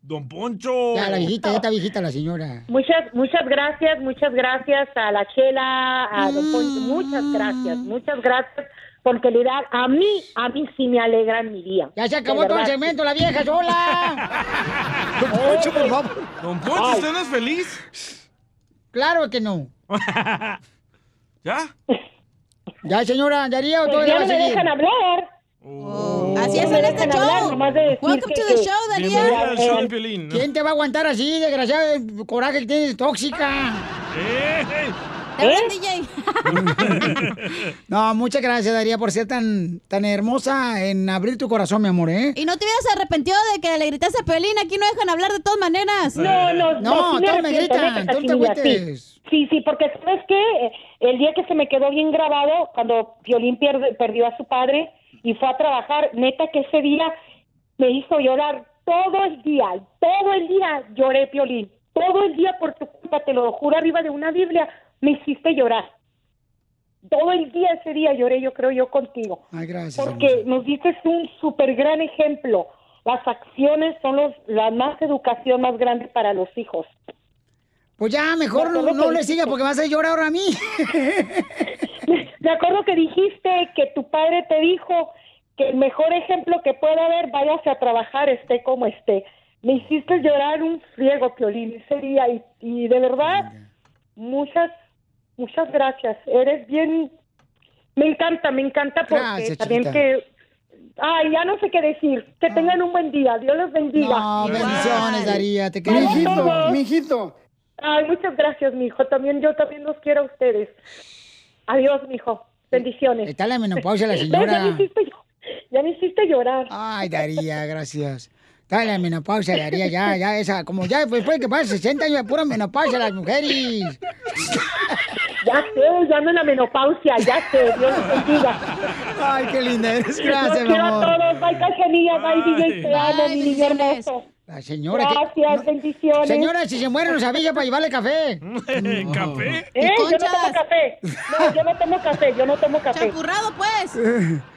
Don Poncho. Ya, la viejita, ya está viejita la señora. Muchas, muchas gracias, muchas gracias a la Chela, a Don Poncho, muchas gracias, muchas gracias, porque le da, a mí, a mí sí me alegra mi día. Ya se acabó todo el segmento, la vieja sola. Don Poncho, por favor. Don Poncho, ¿usted no es feliz? Claro que no. ¿Ya? Ya, señora, Daría, o Pues todavía ya no me seguir. dejan hablar. Así Ya es me en este hablar, show. nomás de Welcome que- to the show, al show. ¿Quién te va a aguantar así, desgraciado? El coraje que tienes, tóxica. ¡Eh! DJ. No, muchas gracias, Daría, por ser tan, tan hermosa en abrir tu corazón, mi amor, ¿eh? Y no te hubieras arrepentido de que le gritaste a Pelín. Aquí no dejan hablar de todas maneras. No, no, No, sí todos me gritan, tú te agüites. Sí, sí, porque ¿sabes qué? El día que se me quedó bien grabado, cuando Violín pierde- perdió a su padre y fue a trabajar, neta que ese día me hizo llorar todo el día, todo el día lloré, Violín. Todo el día por tu culpa, te lo juro arriba de una Biblia, me hiciste llorar. Todo el día ese día lloré, yo creo yo contigo. Ay, gracias. Porque nos diste un súper gran ejemplo. Las acciones son los, la más educación más grande para los hijos. Pues ya, mejor Me no, no le siga porque vas a llorar ahora a mí. Me acuerdo que dijiste que tu padre te dijo que el mejor ejemplo que pueda haber, váyase a trabajar, esté como esté. Me hiciste llorar un friego, Piolín, ese día. Y, y de verdad, muchas, muchas gracias. Eres bien... Me encanta, me encanta porque Gracias, también chiquita. que... Ay, ya no sé qué decir. Que tengan un buen día. Dios los bendiga. No, bendiciones, Daría, te queremos. todos. Mijito. Ay, muchas gracias, mi hijo. También yo también los quiero a ustedes. Adiós, mi hijo. Bendiciones. Está en la menopausia la ¿Ves? Ya me señora. hiciste, ya me hiciste llorar. Ay, Daría, gracias. Está en la menopausia, Daría, ya, ya, esa, como ya después que pasa 60 años de pura menopausia las mujeres. Ya sé, ya ando en la menopausia, ya sé. Dios los bendiga. Ay, qué linda eres. Gracias, mi quiero amor. a todos. Bye, Cachanilla. Bye, DJ. Te amo, mi niño hermoso. La señora que- Gracias, bendiciones. Señora, si se muere nos avisa para llevarle café. ¿Café? Eh, yo no tomo café. No, yo no tomo café, yo no tomo café. Champurrado, pues.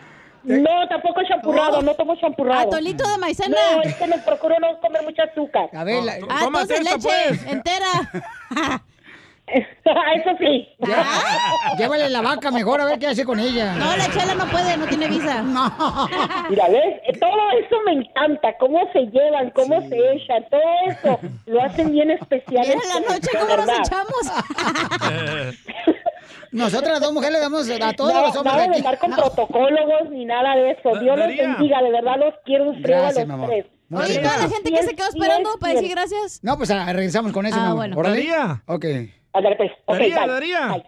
No, tampoco champurrado, no tomo champurrado. Atolito de maicena. No, es que me procuro no comer mucho azúcar. A ver, la- Ah, entonces leche entera. Eso sí. Llévale la vaca mejor a ver qué hace con ella. No, la chela no puede, no tiene visa. No. Mira, ¿ves? Todo eso me encanta, cómo se llevan, cómo se echan, todo eso lo hacen bien especial. Mira la noche cómo nos echamos. Nosotras dos mujeres le damos a todos No, los hombres nada de andar con protocólogos ni nada de eso. Dios los Daría. bendiga, de verdad los quiero un frío Gracias, a mi los amor. tres. Oye, toda la gente que se quedó esperando para decir gracias. No, pues ah, regresamos con eso, Ah, mi amor. bueno. Ok. Ándale, pues. Daría, bye. Daría.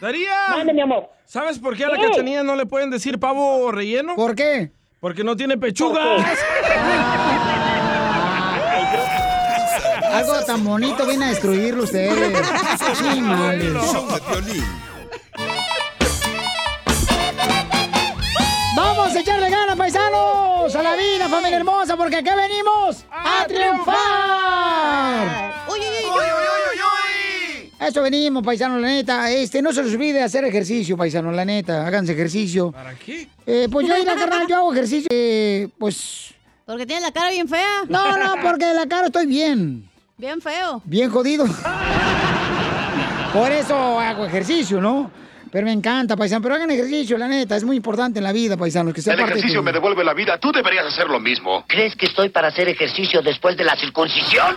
Daría. Mande, mi amor. ¿Sabes por qué a la ¿Qué? cachanilla no le pueden decir pavo relleno? ¿Por qué? Porque no tiene pechuga. Algo tan bonito viene a destruirlo ustedes. Sí, madre. Vamos a echarle ganas, paisanos, a la vida, familia hermosa, porque aquí venimos a, triunfar. Uy. Eso venimos, paisanos, la neta. Este, no se les olvide hacer ejercicio, paisanos, la neta. Háganse ejercicio. ¿Para qué? Eh, pues yo, la carnal, yo hago ejercicio. eh, pues. Porque tiene la cara bien fea. No, no, porque de la cara estoy bien. Bien feo. Bien jodido. Por eso hago ejercicio, ¿no? Pero me encanta, paisano. Pero hagan ejercicio, la neta. Es muy importante en la vida, paisanos. Que sea El parte de ejercicio tu- me devuelve la vida. Tú deberías hacer lo mismo. ¿Crees que estoy para hacer ejercicio después de la circuncisión?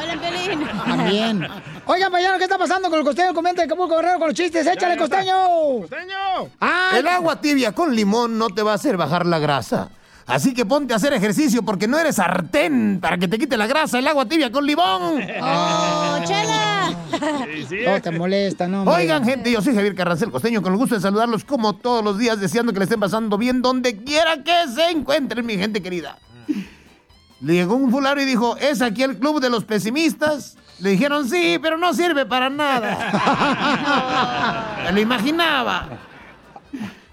Te hablan, Pelín. También. Oigan, paisanos, ¿qué está pasando con el costeño? Comenta el Acapulco Guerrero con los chistes. ¡Échale, costeño! ¡Costeño! ¡Ay! El agua tibia con limón no te va a hacer bajar la grasa. Así que ponte a hacer ejercicio porque no eres sartén para que te quite la grasa el agua tibia con limón. ¡Oh, chela! No te molesta, no. hombre. Oigan, gente, yo soy Javier Carrancel Costeño, con el gusto de saludarlos como todos los días, deseando que le estén pasando bien donde quiera que se encuentren, mi gente querida. Le llegó un fulano y dijo, ¿es aquí el club de los pesimistas Le dijeron, sí, pero no sirve para nada. Me lo imaginaba.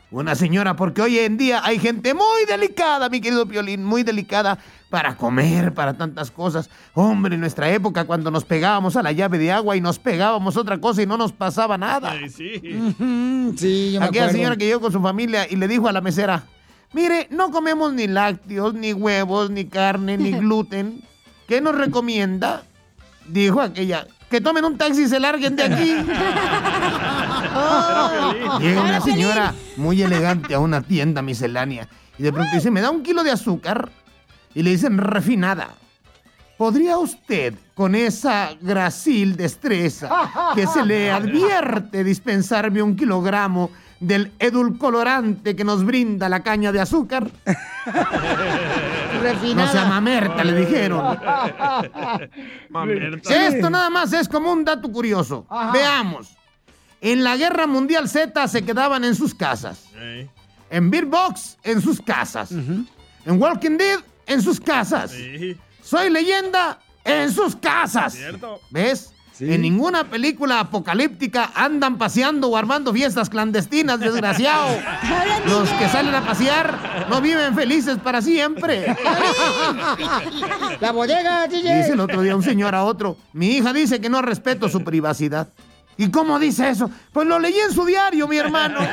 Una señora, porque hoy en día hay gente muy delicada, mi querido Piolín, muy delicada para comer, para tantas cosas. Hombre, en nuestra época, cuando nos pegábamos a la llave de agua y nos pegábamos otra cosa y no nos pasaba nada. sí. Sí, yo me Aquella acuerdo. señora que llegó con su familia y le dijo a la mesera, mire, no comemos ni lácteos, ni huevos, ni carne, ni gluten. ¿Qué nos recomienda? Dijo aquella, que tomen un taxi y se larguen de aquí. Llega una señora muy elegante a una tienda miscelánea y de pronto dice, ¿me da un kilo de azúcar? Y le dicen, refinada. ¿Podría usted, con esa gracil destreza que se le advierte, dispensarme un kilogramo del edulcorante que nos brinda la caña de azúcar? No sea mamerta, le dijeron. Mamerta. Esto nada más es como un dato curioso. Veamos. En la Guerra Mundial Z se quedaban en sus casas. Ey. En Beer Box, en sus casas. En Walking Dead, en sus casas. Sí. Soy leyenda, en sus casas. Cierto. ¿Ves? En ninguna película apocalíptica andan paseando o armando fiestas clandestinas, desgraciado. Los que salen a pasear no viven felices para siempre. La bodega, DJ. Dice el otro día un señor a otro, mi hija dice que no respeto su privacidad. ¿Y cómo dice eso? Pues lo leí en su diario, mi hermano.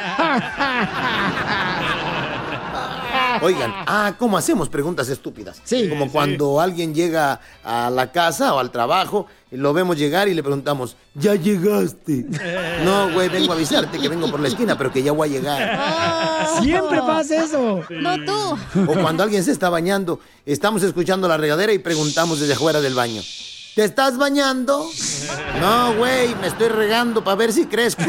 Oigan, ah, ¿cómo hacemos preguntas estúpidas? Sí. Como cuando alguien llega a la casa o al trabajo lo vemos llegar y le preguntamos, ¿ya llegaste? No, güey, vengo a avisarte que vengo por la esquina, pero que ya voy a llegar. Siempre pasa eso. No tú. O cuando alguien se está bañando, estamos escuchando la regadera y preguntamos desde afuera del baño. ¿Te estás bañando? No, güey, me estoy regando para ver si crezco.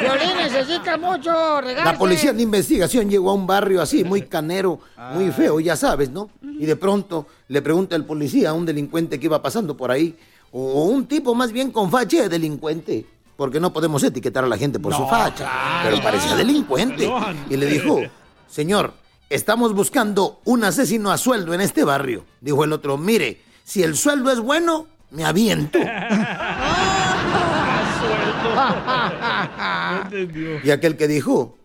Violín necesita mucho regarse. La policía de investigación llegó a un barrio así, muy canero, muy feo, ya sabes, ¿no? Y de pronto le pregunta el policía a un delincuente que iba pasando por ahí, o un tipo más bien con facha de delincuente, porque no podemos etiquetar a la gente por su facha, pero parecía delincuente. Y le dijo, señor, estamos buscando un asesino a sueldo en este barrio. Dijo el otro, mire, si el sueldo es bueno, me aviento. Y aquel que dijo,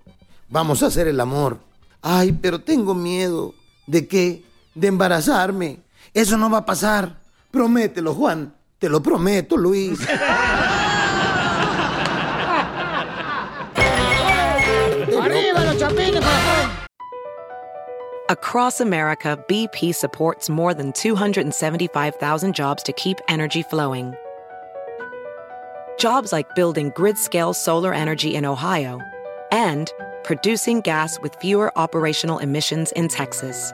vamos a hacer el amor. Ay, pero tengo miedo. ¿De qué? De embarazarme. Eso no va a pasar. Promételo, Juan. Te lo prometo, Luis. ¡Arriba los chapines, papá! Across America, BP supports more than 275,000 jobs to keep energy flowing. Jobs like building grid scale solar energy in Ohio and producing gas with fewer operational emissions in Texas.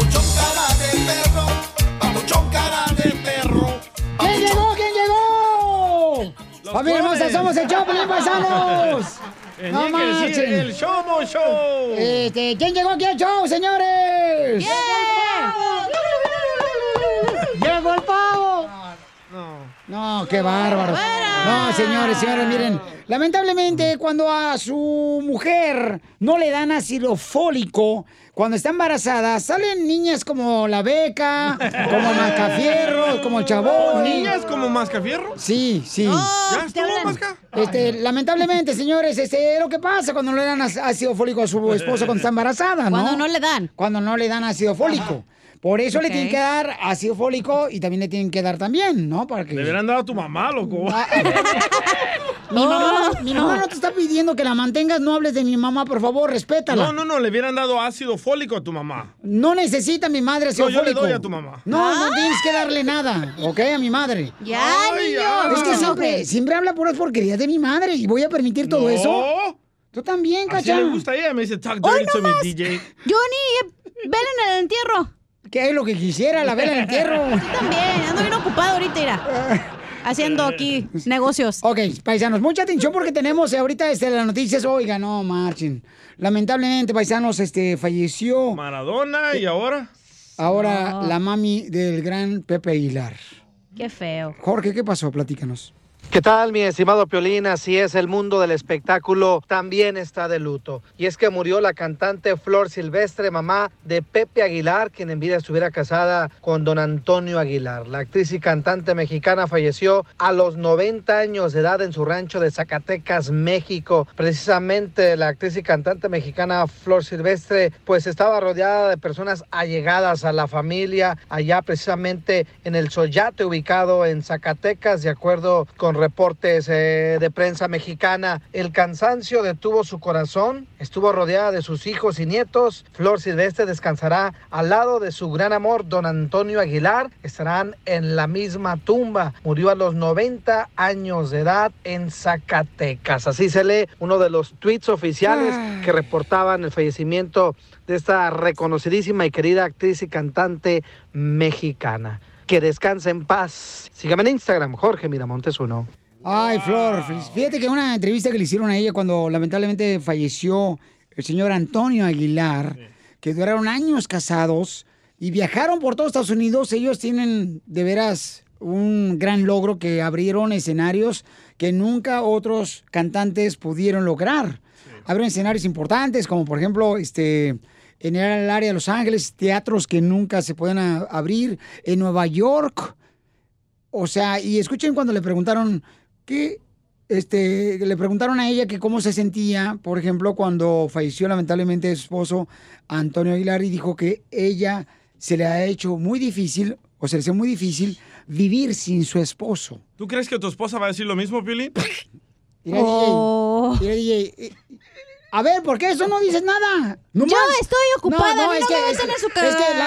Familia hermosa, somos el Choplin Paisanos. Tenía No marchen. el Show Show. Este, ¿quién llegó aquí al show, señores? ¡Llegó el pavo! No, qué bárbaros. No, señores, señores, miren. Lamentablemente, cuando a su mujer no le dan ácido fólico, cuando está embarazada, salen niñas como la beca, como Macafierro, como el Chabón. ¿Niñas como Mascafierro? Sí, sí. ¿Ya estuvo, Masca? Este, lamentablemente, señores, este, lo que pasa cuando no le dan ácido fólico a su esposa cuando está embarazada, ¿no? Cuando no le dan. Cuando no le dan ácido fólico. Por eso le tienen que dar ácido fólico y también le tienen que dar también, ¿no? Para que... Le hubieran dado a tu mamá, loco. Ah, Mi, mamá, mi mamá no te está pidiendo que la mantengas, no hables de mi mamá, por favor, respétala. No, no, no, le hubieran dado ácido fólico a tu mamá. No necesita mi madre ácido No, yo le fólico. doy a tu mamá. No, no tienes que darle nada, ¿ok? A mi madre. Ya, Ay, niño. ya. Es que siempre, siempre habla puras porquerías de mi madre y voy a permitir todo No. eso. Tú también, Así cacha. le gusta a ella, me dice, talk dirty to me. DJ. Johnny, velen en el entierro. ¿Qué es lo que quisiera, la vela en el entierro? Yo también, ando bien ocupado ahorita, mira. Haciendo aquí negocios. Ok, paisanos, mucha atención porque tenemos ahorita este, las noticias. Oiga, no, marchen. Lamentablemente, paisanos, este, falleció Maradona y ahora. ahora la mami del gran Pepe Aguilar. Qué feo. Jorge, ¿qué pasó? Platícanos. ¿Qué tal, mi estimado Piolín? Así es, el mundo del espectáculo también está de luto. Y es que murió la cantante Flor Silvestre, mamá de Pepe Aguilar, quien en vida estuviera casada con don Antonio Aguilar. La actriz y cantante mexicana falleció a los 90 años de edad en su rancho de Zacatecas, México. Precisamente la actriz y cantante mexicana Flor Silvestre, pues estaba rodeada de personas allegadas a la familia, allá precisamente en el Soyate, ubicado en Zacatecas, de acuerdo con reportes eh, de prensa mexicana. El cansancio detuvo su corazón, estuvo rodeada de sus hijos y nietos. Flor Silvestre descansará al lado de su gran amor, don Antonio Aguilar. Estarán en la misma tumba. Murió a los 90 años de edad en Zacatecas. Así se lee uno de los tweets oficiales que reportaban el fallecimiento de esta reconocidísima y querida actriz y cantante mexicana. Que descanse en paz. Sígame en Instagram, Jorge Miramontes uno. Ay, Flor, fíjate que una entrevista que le hicieron a ella cuando lamentablemente falleció el señor Antonio Aguilar, que duraron años casados y viajaron por todo Estados Unidos, ellos tienen de veras un gran logro que abrieron escenarios que nunca otros cantantes pudieron lograr. Abrieron escenarios importantes, como por ejemplo, este, en el área de Los Ángeles, teatros que nunca se pueden a- abrir, en Nueva York, o sea, y escuchen cuando le preguntaron que este le preguntaron a ella que cómo se sentía, por ejemplo, cuando falleció lamentablemente su esposo Antonio Aguilar y dijo que ella se le ha hecho muy difícil, o se le hace muy difícil vivir sin su esposo. ¿Tú crees que tu esposa va a decir lo mismo, Piolín? Mira, Oh. DJ, mira, DJ, A ver, ¿por qué eso no dices nada? Yo estoy ocupada, a mí no me es metan en su es que,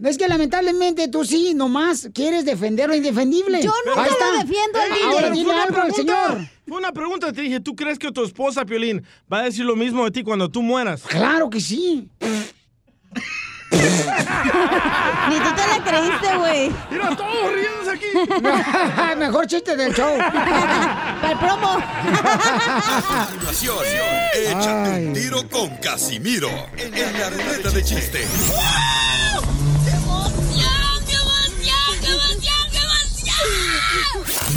la- es que lamentablemente tú sí, nomás quieres defender lo indefendible. Yo nunca Ahí lo está. defiendo al DJ. Ahora Pero dile algo al señor. Fue una pregunta, te dije, ¿tú crees que tu esposa, Piolín, va a decir lo mismo de ti cuando tú mueras? Claro que sí. Ni tú te la creíste, güey. Mira, todos riéndose aquí. Mejor chiste del show. Para el promo. A continuación, échate un tiro con Casimiro en la ruleta de chiste.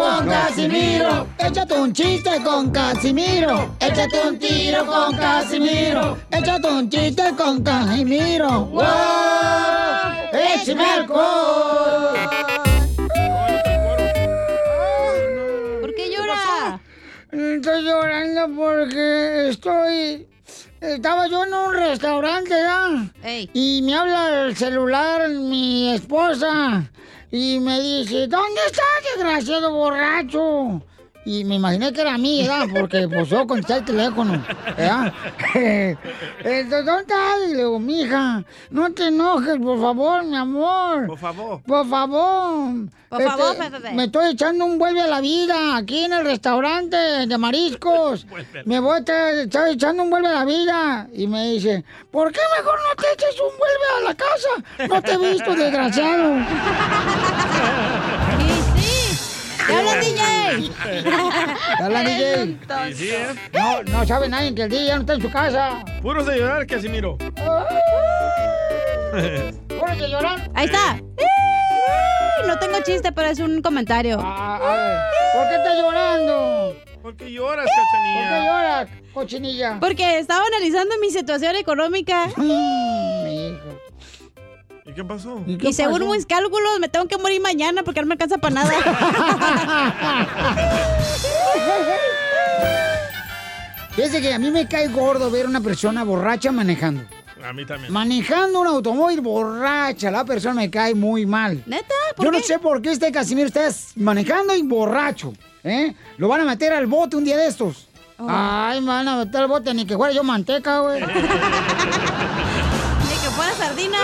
Con Casimiro. Échate un chiste con Casimiro. Échate un tiro con Casimiro. Échate un chiste con Casimiro. ¡Wow! ¡Échame alcohol! ¿Por qué llora? Estoy llorando porque estoy... Estaba yo en un restaurante, ¿ya? Y me habla el celular mi esposa y me dice, ¿dónde estás, desgraciado borracho? Y me imaginé que era a mí, ¿verdad? Porque pues yo contesté el teléfono, ¿verdad? ¿dónde estás? Y le digo, mija, no te enojes, por favor, mi amor. Por favor. Por favor. Por favor, Pepe. Me estoy echando un vuelve a la vida aquí en el restaurante de mariscos. me voy a estar, estar echando un vuelve a la vida. Y me dice, ¿por qué mejor no te eches un vuelve a la casa? No te he visto, desgraciado. ¡Te habla DJ! ¿Te habla DJ? Sí, sí, ¿eh? No, no sabe nadie que el DJ ya no está en su casa. Puros de llorar, Casimiro. ¿Puros de llorar? Ahí está. No tengo chiste, pero es un comentario. Ah, a ver, ¿por qué estás llorando? ¿Por qué lloras, ¿Por Cachanilla? qué lloras, cochinilla? Porque estaba analizando mi situación económica. ¿Y qué pasó? Y, según mis cálculos me tengo que morir mañana porque no me alcanza para nada. Fíjese que a mí me cae gordo ver una persona borracha manejando. A mí también. Manejando un automóvil borracha, la persona me cae muy mal. ¿Neta? Yo no sé por qué este Casimiro está manejando y borracho. ¿eh? Lo van a meter al bote un día de estos. Oh. Ay, me van a meter al bote, ni que fuera yo manteca, güey. Ni que fuera sardina.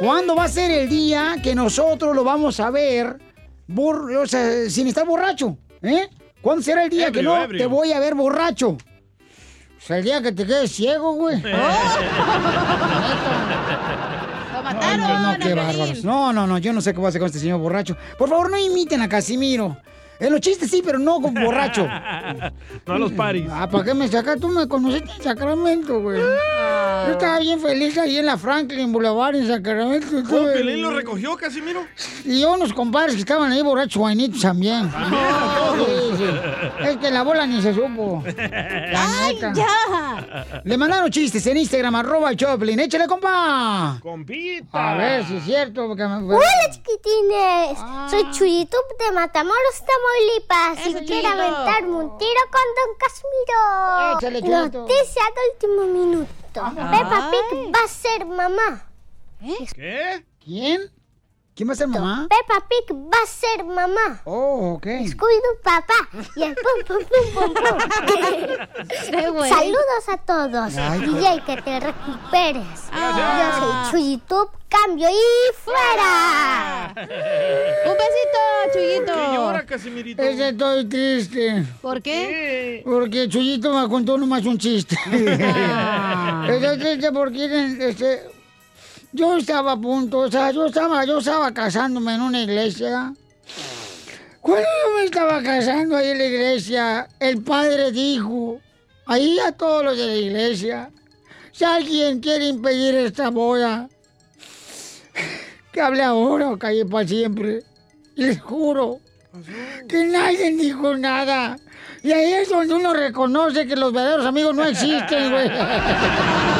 ¿Cuándo va a ser el día que nosotros lo vamos a ver bor- o sea, sin estar borracho? ¿Eh? ¿Cuándo será el día que no ebrio. te voy a ver borracho? O sea, el día que te quedes ciego, güey. Lo mataron. No, no, qué bárbaros. No, no, no, yo no sé qué va a hacer con este señor borracho. Por favor, no imiten a Casimiro. En los chistes sí, pero no con borracho. No a los paris. Ah, ¿para qué me sacas? Tú me conociste en Sacramento, güey. Yo estaba bien feliz ahí en la Franklin Boulevard en Sacramento. ¿Oh, Estuve- Piolín lo recogió, Casimiro? Y yo unos compadres que estaban ahí borrachos guainitos también. todos. Sí, sí. Es que la bola ni se supo. La neta. ¡Ya! Le mandaron chistes en Instagram, arroba el Choplin. ¡Échale, compa! Compita. A ver si es cierto. Porque me... Hola chiquitines, soy Chuyito de Matamoros, Tamaulipas y Eso, quiero Chuyito. aventarme un tiro con Don Casimiro. Noticia de último minuto. Peppa Pig va a ser mamá. ¿Qué? ¿Quién? ¿Quién va a ser mamá? Peppa Pig va a ser mamá. Oh, ok. Scooby-Doo papá y el pum pum pum pum pum. Qué güey. Saludos a todos. Ay, DJ, que te recuperes. Ah. Yo soy Chuyito, cambio y fuera. Un besito, Chuyito. ¿Qué llora, Casimirito? Estoy triste. ¿Por qué? Porque Chuyito me contó nomás un chiste. Estoy triste porque este, yo estaba a punto, o sea, yo estaba, yo estaba casándome en una iglesia. Cuando yo me estaba casando ahí en la iglesia, el padre dijo, ahí a todos los de la iglesia, si alguien quiere impedir esta boda, que hable ahora o calle para siempre. Les juro que nadie dijo nada. Y ahí es donde uno reconoce que los verdaderos amigos no existen, güey.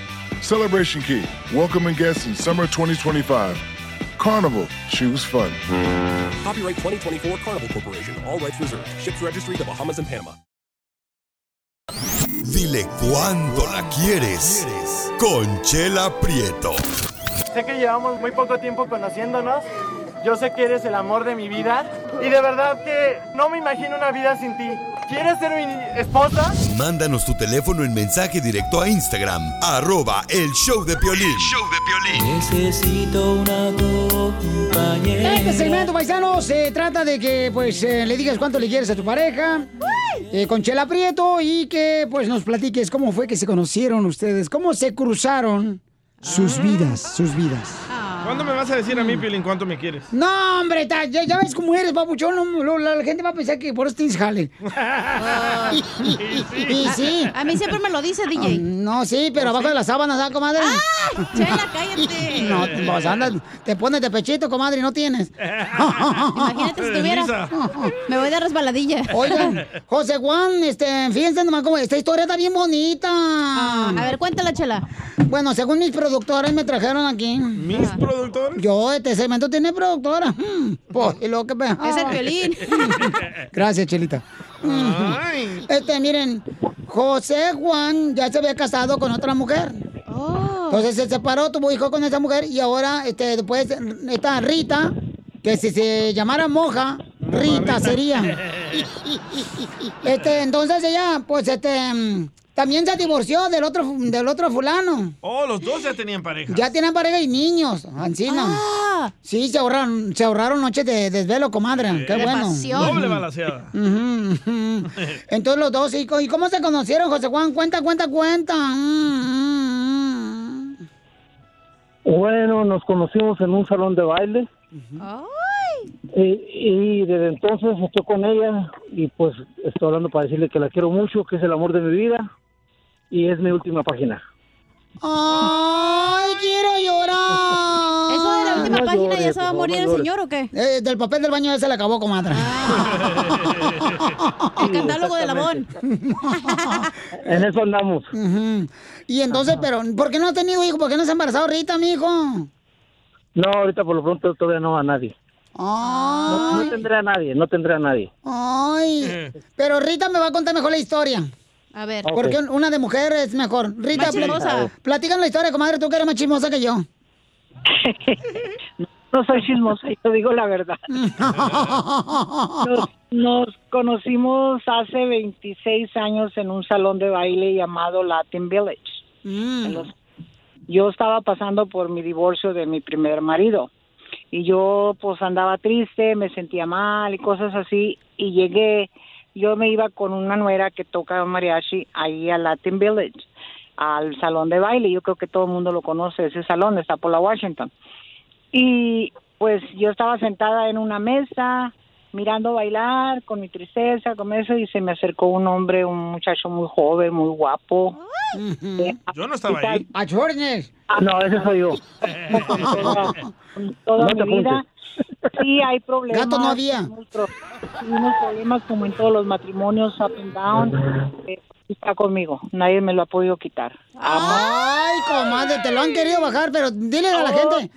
Celebration Key, welcoming guests in summer 2025. Carnival, choose fun. Copyright 2024 Carnival Corporation. All rights reserved. Ships registry the Bahamas and Panama. Dile cuándo la quieres. Conchela Prieto. Sé que llevamos muy poco tiempo conociéndonos. Yo sé que eres el amor de mi vida. Y de verdad que no me imagino una vida sin ti. ¿Quieres ser mi esposa? Mándanos tu teléfono en mensaje directo a Instagram, arroba el show de Piolín. Necesito una compañera. Este segmento, paisano, se trata de que pues eh, le digas cuánto le quieres a tu pareja eh, con Chela Prieto y que pues nos platiques cómo fue que se conocieron ustedes, cómo se cruzaron sus vidas, sus vidas. ¿Cuándo me vas a decir a mí, Piolín, cuánto me quieres? No, hombre, ta- ya, ya ves cómo eres, papuchón. no, lo- la, la gente va a pensar que por eso tienes jale. y sí. A mí siempre me lo dice, DJ. No, sí, pero abajo de las sábanas, ¿ah, comadre? ¡Ay, Chela, cállate! No, pues andas, te pones de pechito, comadre, y no tienes. Imagínate si tuviera. Me voy de resbaladilla. Oigan, José Juan, este, fíjense nomás cómo esta historia está bien bonita. a ver, cuéntala, Chela. Bueno, según mis productores me trajeron aquí. ¿Mis productores? Yo, este segmento tiene productora. Pues, y lo que me- Es el violín. Gracias, Chelita. Este, miren, José Juan ya se había casado con otra mujer. Entonces se separó, tuvo hijo con esa mujer y ahora, este, después está Rita, que si se llamara Moja, Rita sería. Este, entonces ella, pues, este, también se divorció del otro, del otro fulano. Oh, los dos ya tenían pareja. Ya tienen pareja y niños, Ancina. Ah. Sí, se ahorraron, se ahorraron noches de desvelo, comadre. Qué bueno. Doble balaseada. Entonces los dos, ¿y co- ¿y cómo se conocieron, José Juan? Cuenta, cuenta, cuenta. Mm, mm, Bueno, nos conocimos en un salón de baile y, y desde entonces estoy con ella y pues estoy hablando para decirle que la quiero mucho, que es el amor de mi vida y es mi última página. ¡Ay, quiero llorar! ¿Eso de la última No página llores, ya se va a morir favor, el señor o qué? Eh, del papel del baño ya se le acabó, comadre. El catálogo de Labón. En eso andamos. Ujú. Y entonces, pero, ¿por qué no ha tenido hijo? ¿Por qué no se ha embarazado Rita, mijo? No, ahorita por lo pronto todavía no a nadie. No, no tendré a nadie, no tendré a nadie. ay. Pero Rita me va a contar mejor la historia. A ver. Porque una de mujer es mejor. Rita, Más pla- chismosa. platícanos la historia, comadre, tú que eres más chismosa que yo. No soy chismosa, yo digo la verdad. Nos, nos conocimos hace 26 años en un salón de baile llamado Latin Village. Los- yo estaba pasando por mi divorcio de mi primer marido y yo pues andaba triste, me sentía mal y cosas así y llegué, yo me iba con una nuera que toca mariachi ahí a Latin Village, al salón de baile, yo creo que todo el mundo lo conoce, ese salón está por la Washington. Y pues yo estaba sentada en una mesa mirando bailar con mi tristeza, con eso, y se me acercó un hombre, un muchacho muy joven, muy guapo. Eh, Yo no estaba ahí. ¡A Chornes! Ah, no, ese soy yo. toda, No te mi vida. Sí, hay problemas. Gato no había. Tuvimos problemas como en todos los matrimonios, up and down. Eh, está conmigo, nadie me lo ha podido quitar. Ay, comadre, te lo han querido bajar, pero dile a la Oh, gente.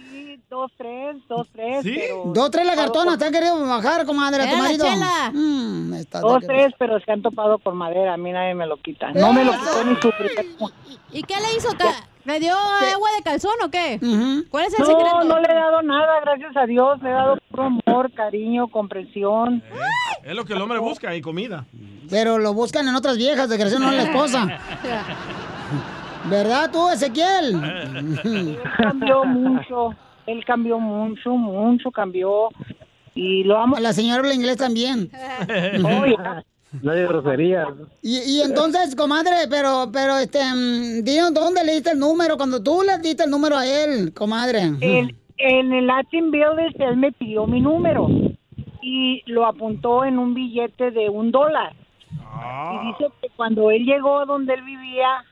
Sí, dos, tres, dos, tres. pero- Dos, tres lagartonas te han querido bajar, comadre, a tu marido. chela. Mm, está de Dos, tres, pero se han topado con madera, a mí nadie me lo quita. No me lo quitó ni su primer ¿Y qué le hizo? Ca- ¿Le dio agua de calzón o qué? ¿Cuál es el No, secreto? no le he dado nada, gracias a Dios. Le he dado puro amor, cariño, comprensión. Es lo que el hombre busca y comida. Pero lo buscan en otras viejas, desgraciado, no en la esposa. ¿Verdad tú, Ezequiel? Él cambió mucho, él cambió mucho, mucho cambió. Y lo amo. La señora habla inglés también. No hay groserías. Y, y entonces, comadre, pero, pero, este, mm, dinos, ¿dónde le diste el número? Cuando tú le diste el número a él, comadre. En, en el Latin Village él me pidió mi número y lo apuntó en un billete de un dólar. Y dice que cuando él llegó donde él vivía,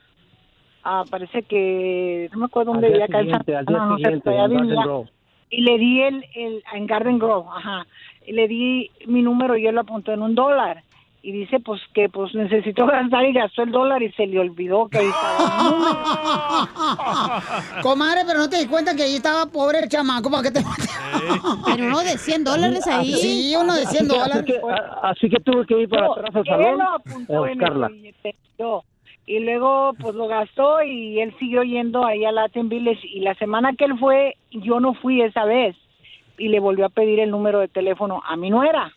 ah, parece que, no me acuerdo dónde vivía, acá en Santana, no sé, en. Y le di el, el, en Garden Grove, ajá, y le di mi número y él lo apuntó en un dólar. Y dice, pues, que pues necesitó gastar y gastó el dólar y se le olvidó que ahí estaba número. Comadre, pero no te di cuenta que ahí estaba pobre el chamaco para que te Pero uno de 100 dólares ahí. Sí, uno de 100 Así que- dólares. Así que, a- así que tuve que ir para No, atrás al él salón lo a apuntó en buscarla. el billete, yo. Y luego, pues lo gastó y él siguió yendo ahí a Latin Village. Y la semana que él fue, yo no fui esa vez. Y le volvió a pedir el número de teléfono a mi nuera.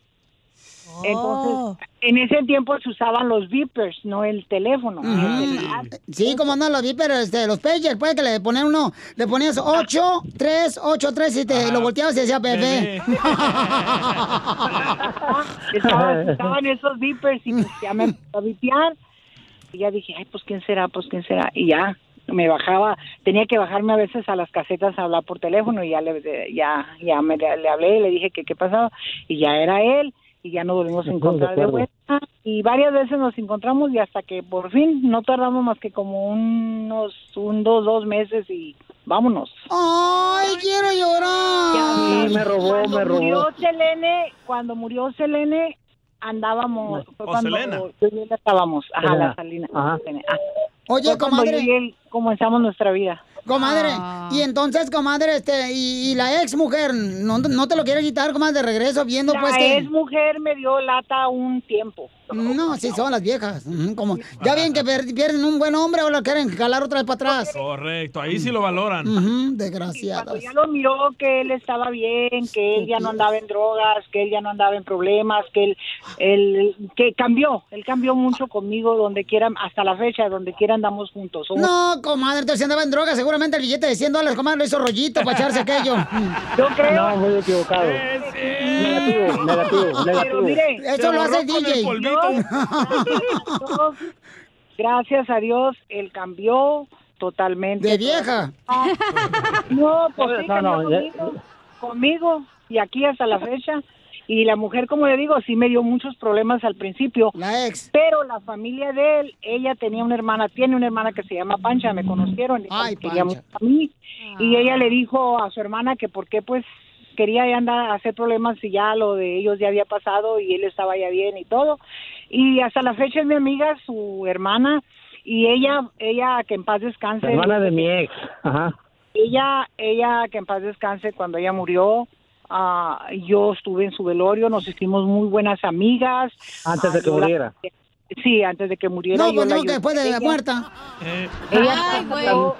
Entonces, en ese tiempo se usaban los beepers, no el teléfono. El. Sí, como no, los vi, pero este, los pagers, puede que le ponían uno, le ponías 8, 3, 8, 3 y te lo volteabas y decía bebé. Estaban, estaban esos beepers y pues ya me empezó a vipear. Y ya dije, ay, pues quién será, pues quién será. Y ya me bajaba, tenía que bajarme a veces a las casetas a hablar por teléfono y ya le, ya, ya me, le hablé y le dije que qué pasaba y ya era él y ya nos volvimos a encontrar de vuelta y varias veces nos encontramos y hasta que por fin no tardamos más que como unos un dos dos meses y vámonos Ay, quiero llorar. Sí, me robó, cuando me robó. murió Selene cuando murió Selene andábamos fue O cuando Selena. yo y él estábamos ajá Selena. la Salina Ajá. Ah. Oye, comadre. yo comenzamos nuestra vida Comadre, Ah. y entonces, comadre, este, y, y la ex mujer, ¿no, no te lo quiere quitar, comadre, de regreso, viendo la pues que... ex mujer me dio lata un tiempo No, sí, son las viejas. Como, ya bien que pierden un buen hombre o lo quieren jalar otra vez para atrás. Correcto, ahí sí lo valoran. Ujú, desgraciadas. Cuando ya lo miró que él estaba bien, que él ya no andaba en drogas, que él ya no andaba en problemas, que él, él que cambió, él cambió mucho conmigo donde quiera, hasta la fecha, donde quiera andamos juntos. Somos- No, comadre, entonces si andaba en droga, seguramente el billete de 100 dólares, comadre, lo hizo rollito para echarse aquello. Yo creo. No, muy equivocado. Negativo, negativo, negativo. Pero mire, Eso lo hace el DJ. Dios, gracias a Dios, él cambió totalmente. ¿De vieja? No, pues sí, No, no, ya- conmigo, conmigo y aquí hasta la fecha. Y la mujer, como le digo, sí me dio muchos problemas al principio. La ex. Pero la familia de él, ella tenía una hermana, tiene una hermana que se llama Pancha, me conocieron. y Ay, Pancha. a mí. Y ella le dijo a su hermana que por qué pues quería ya andar a hacer problemas si ya lo de ellos ya había pasado y él estaba ya bien y todo. Y hasta la fecha es mi amiga, su hermana, y ella, ella que en paz descanse. La hermana de mi ex. Ajá. Ella, ella que en paz descanse cuando ella murió, ah, yo estuve en su velorio, nos hicimos muy buenas amigas. Antes de Ah, que muriera. Sí, antes de que muriera. No, pues no, que después de la Ella- muerta. Ella, Ay, güey. cambió-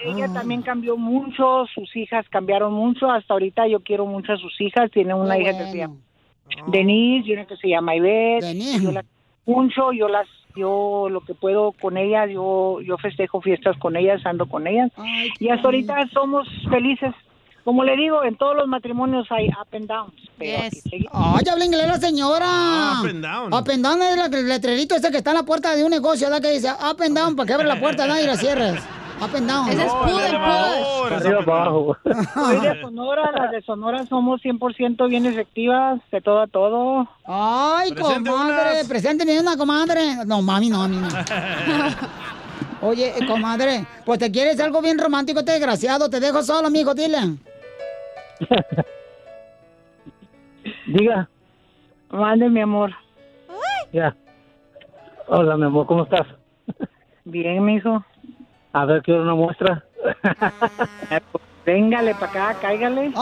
ella también cambió mucho, sus hijas cambiaron mucho, hasta ahorita yo quiero mucho a sus hijas, tiene una hija que bueno. se llama Denise y una que se llama Ivette, Denise. yo las mucho, yo las yo lo que puedo con ellas, yo yo festejo fiestas con ellas, ando con ellas Ay, y hasta ahorita somos felices. Como le digo, en todos los matrimonios hay up and downs. Pero aquí seguimos. Ay, habla inglés la señora. Ah, up and down. Up and down es el letrerito ese que está en la puerta de un negocio, ¿verdad? Que dice up and down para que abra la puerta, ¿no? Y la cierres. Up and down. Ese es pull and es arriba, abajo. Soy de Sonora, las de Sonora somos 100% bien efectivas, de todo a todo. Ay, Presente comadre, unas. presénteme una, comadre. No, mami, no, a mí no. Oye, eh, comadre, pues te quieres algo bien romántico, este desgraciado. Te dejo solo, mijo, dile. Diga, Mande, mi amor. ya. Hola, mi amor, ¿cómo estás? Bien, mijo. A ver, quiero una muestra. Véngale para acá, cáigale. ¡Video!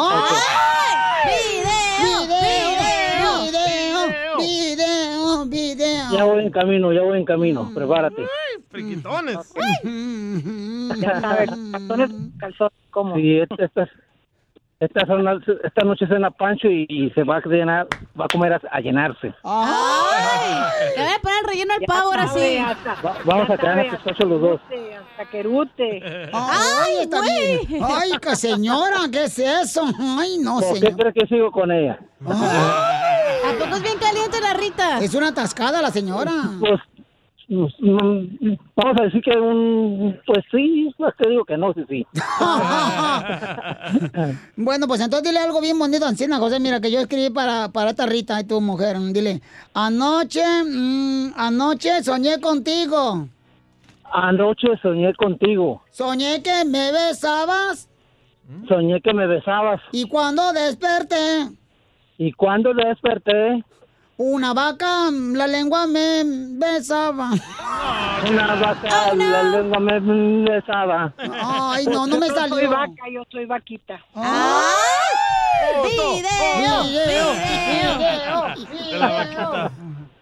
¡Video! ¡Video! ¡Video! Ya voy en camino, ya voy en camino. Prepárate. Friquitones. Ya sabes, calzones, calzones, ¿cómo? Sí, esta, esta, las- esta noche cena Pancho y, y se va a llenar, va a comer a, a llenarse. ¡Ay! Le voy a poner el relleno al pavo ahora sí. Va- vamos a quedarnos despachos los dos. Hasta querute. ¡Ay, bien! ¡Ay, que señora! ¿Qué es eso? ¡Ay, no, ¿Por qué señor! crees que sigo con ella? ¿A poco es bien caliente la Rita? Es una atascada la señora. Pues, vamos a decir que un, pues sí, pues te digo que no, sí, sí. Bueno, pues entonces dile algo bien bonito Ancina, José. Mira, que yo escribí para, para esta Rita y tu mujer. Dile, anoche, mm, anoche soñé contigo. Anoche soñé contigo, Soñé que me besabas soñé que me besabas y cuando desperté, y cuando desperté, una vaca, mm, la lengua me besaba. una vaca, la lengua me besaba. Ay, no, no me Yo soy salió. vaca, yo soy vaquita. ¡Video! Video, De la vaquita.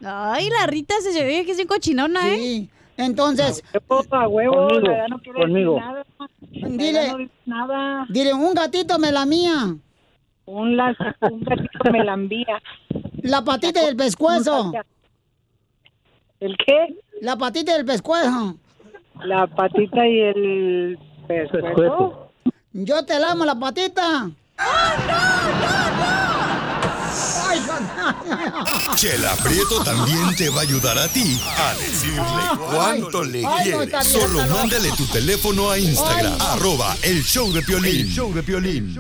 Ay, la Rita se ve que es bien cochinona, ¿eh? Sí. Entonces, A huevo, Conmigo, no conmigo. decir nada. Dile. no nada. dile, un gatito me la mía. Un, las, un gatito me la envía. La patita y el pescuezo. ¿El qué? La patita y el pescuezo. La patita y el pescuezo. Yo te lamo la patita. Ay, Chela Prieto también te va a ayudar a ti a decirle cuánto le Ay, no, quieres. Solo mándale tu teléfono a Instagram, Ay, no. arroba el show de Piolín. El show de Piolín.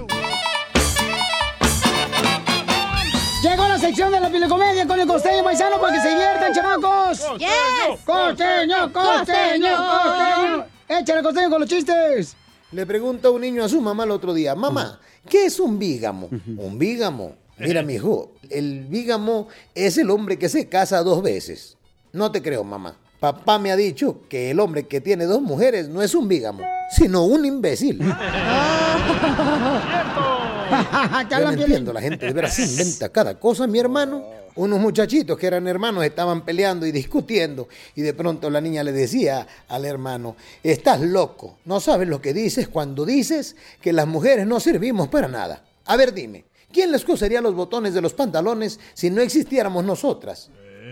Llegó la sección de la pilecomedia con el costeño paisano para que se diviertan, chamacos. Yes. Costeño, costeño, costeño. Échale costeño con los chistes. Le pregunta un niño a su mamá el otro día, mamá, ¿qué es un bígamo? Un bígamo. Mira, mijo, el bígamo es el hombre que se casa dos veces. No te creo, mamá. Papá me ha dicho que el hombre que tiene dos mujeres no es un bígamo, sino un imbécil. Yo no entiendo, la gente de veras inventa cada cosa, mi hermano. Unos muchachitos que eran hermanos estaban peleando y discutiendo y de pronto la niña le decía al hermano, estás loco, no sabes lo que dices cuando dices que las mujeres no servimos para nada. A ver, dime, ¿quién les cosería los botones de los pantalones si no existiéramos nosotras?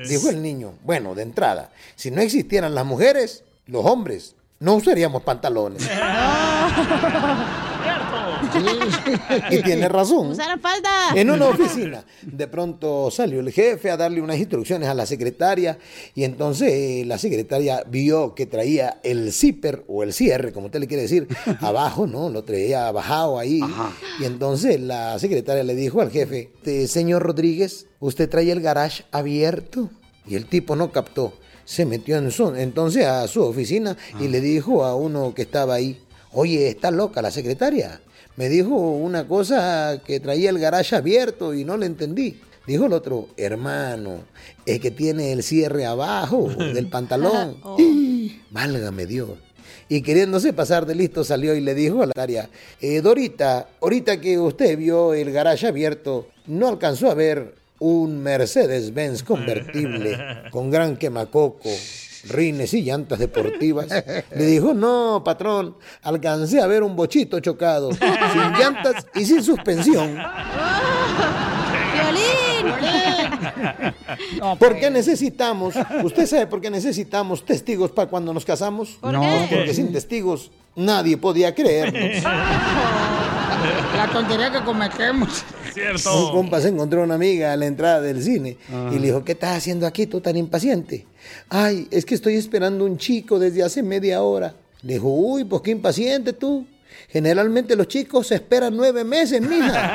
Dijo el niño, bueno, de entrada, si no existieran las mujeres, los hombres no usaríamos pantalones. Y tiene razón. Usaran falda. En una oficina, de pronto salió el jefe a darle unas instrucciones a la secretaria y entonces eh, la secretaria vio que traía el zipper o el cierre, como usted le quiere decir, abajo, ¿no? Lo traía bajado ahí. Y entonces la secretaria le dijo al jefe, "Este, señor Rodríguez, ¿usted trae el garage abierto? Y el tipo no captó. Se metió en su, entonces a su oficina y le dijo a uno que estaba ahí, oye, está loca la secretaria. Me dijo una cosa que traía el garage abierto y no le entendí. Dijo el otro, hermano, es que tiene el cierre abajo del pantalón. ¡Ih! Válgame Dios. Y queriéndose pasar de listo salió y le dijo a la secretaria, "Eh, Dorita, ahorita que usted vio el garage abierto, ¿no alcanzó a ver un Mercedes-Benz convertible con gran quemacoco, rines y llantas deportivas? Le dijo, no, patrón, alcancé a ver un bochito chocado, sin llantas y sin suspensión. ¿Por qué necesitamos? ¿Usted sabe por qué necesitamos testigos para cuando nos casamos? ¿Por No. qué? Porque sin testigos nadie podía creernos. La tontería que cometemos. Un compa se encontró una amiga a la entrada del cine y le dijo, ¿qué estás haciendo aquí tú tan impaciente? Ay, es que estoy esperando un chico desde hace media hora. Le dijo, uy, pues qué impaciente tú. Generalmente los chicos se esperan nueve meses, mija.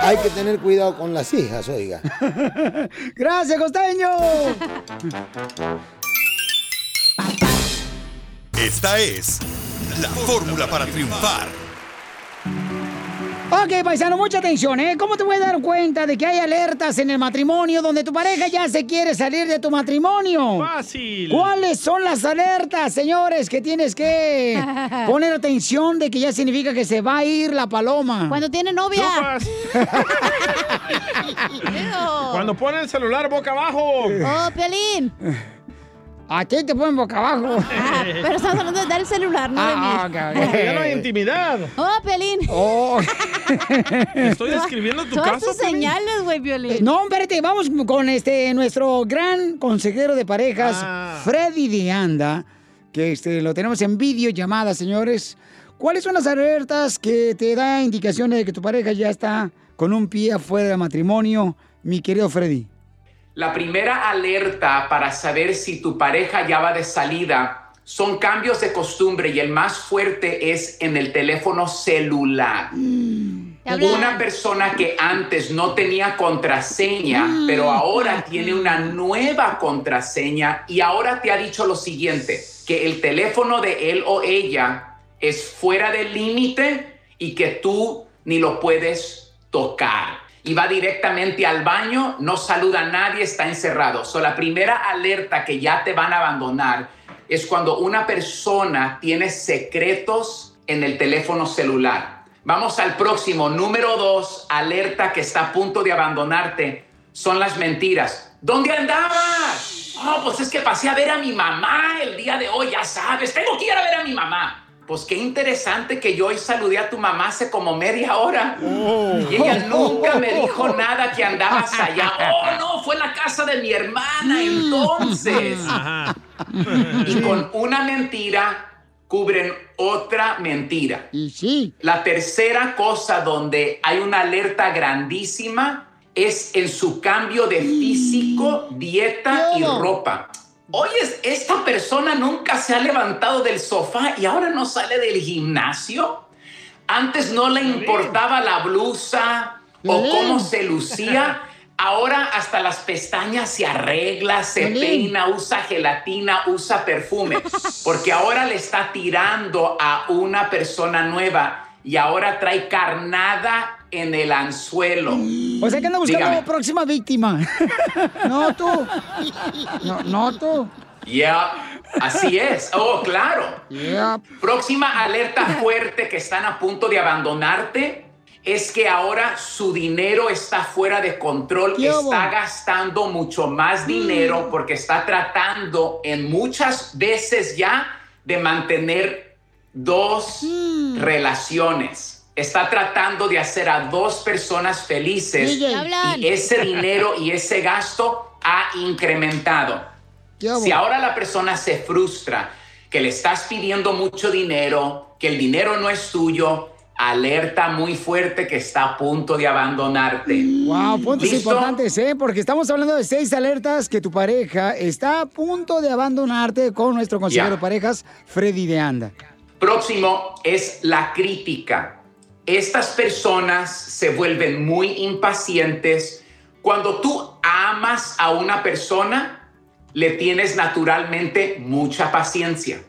Hay que tener cuidado con las hijas, oiga. Gracias, costeño. Esta es la fórmula para triunfar. Ok, paisano, mucha atención, ¿eh? ¿Cómo te voy a dar cuenta de que hay alertas en el matrimonio donde tu pareja ya se quiere salir de tu matrimonio? Fácil. ¿Cuáles son las alertas, señores, que tienes que poner atención de que ya significa que se va a ir la paloma? Cuando tiene novia. Cuando pone el celular boca abajo. Oh, Piolín. A ti te ponen boca abajo. Ah, pero estamos hablando de dar el celular, no Ah, de mí. ok. Ya no hay intimidad. Oh, Piolín. Oh. Estoy describiendo tu Todas caso. tus señales, güey, Piolín. No, espérate, vamos con este nuestro gran consejero de parejas, Ah. Freddy de Anda, que este, lo tenemos en videollamada, señores. ¿Cuáles son las alertas que te da indicaciones de que tu pareja ya está con un pie afuera del matrimonio, mi querido Freddy? La primera alerta para saber si tu pareja ya va de salida son cambios de costumbre y el más fuerte es en el teléfono celular. Una persona que antes no tenía contraseña, pero ahora tiene una nueva contraseña y ahora te ha dicho lo siguiente, que el teléfono de él o ella es fuera del límite y que tú ni lo puedes tocar. Y va directamente al baño, no saluda a nadie, está encerrado. So, la primera alerta que ya te van a abandonar es cuando una persona tiene secretos en el teléfono celular. Vamos al próximo. Número dos, alerta que está a punto de abandonarte. Son las mentiras. ¿Dónde andabas? Oh, pues es que pasé a ver a mi mamá el día de hoy, ya sabes. Tengo que ir a ver a mi mamá. Pues qué interesante que yo hoy saludé a tu mamá hace como media hora. Y ella nunca me dijo nada que andabas allá. Oh, no, fue la casa de mi hermana entonces. Y con una mentira cubren otra mentira. Y sí. La tercera cosa donde hay una alerta grandísima es en su cambio de físico, dieta y ropa. Oye, esta persona nunca se ha levantado del sofá y ahora no sale del gimnasio. Antes no le importaba la blusa o cómo se lucía. Ahora hasta las pestañas se arregla, se peina, usa gelatina, usa perfume. Porque ahora le está tirando a una persona nueva y ahora trae carnada en el anzuelo. O sea que anda buscando Dígame. próxima víctima. No tú. No, no tú. Ya, así es. Oh, claro. Yeah. Próxima alerta fuerte que están a punto de abandonarte es que ahora su dinero está fuera de control, está gastando mucho más dinero porque está tratando en muchas veces ya de mantener dos relaciones. Está tratando de hacer a dos personas felices DJ. Hablan. y ese dinero y ese gasto ha incrementado. Si ahora la persona se frustra, que le estás pidiendo mucho dinero, que el dinero no es tuyo, alerta muy fuerte que está a punto de abandonarte. Wow, puntos ¿Listo? importantes, ¿eh? Porque estamos hablando de seis alertas que tu pareja está a punto de abandonarte con nuestro consejero de parejas, Freddy de Anda. Próximo es la crítica. Estas personas se vuelven muy impacientes. Cuando tú amas a una persona, le tienes naturalmente mucha paciencia.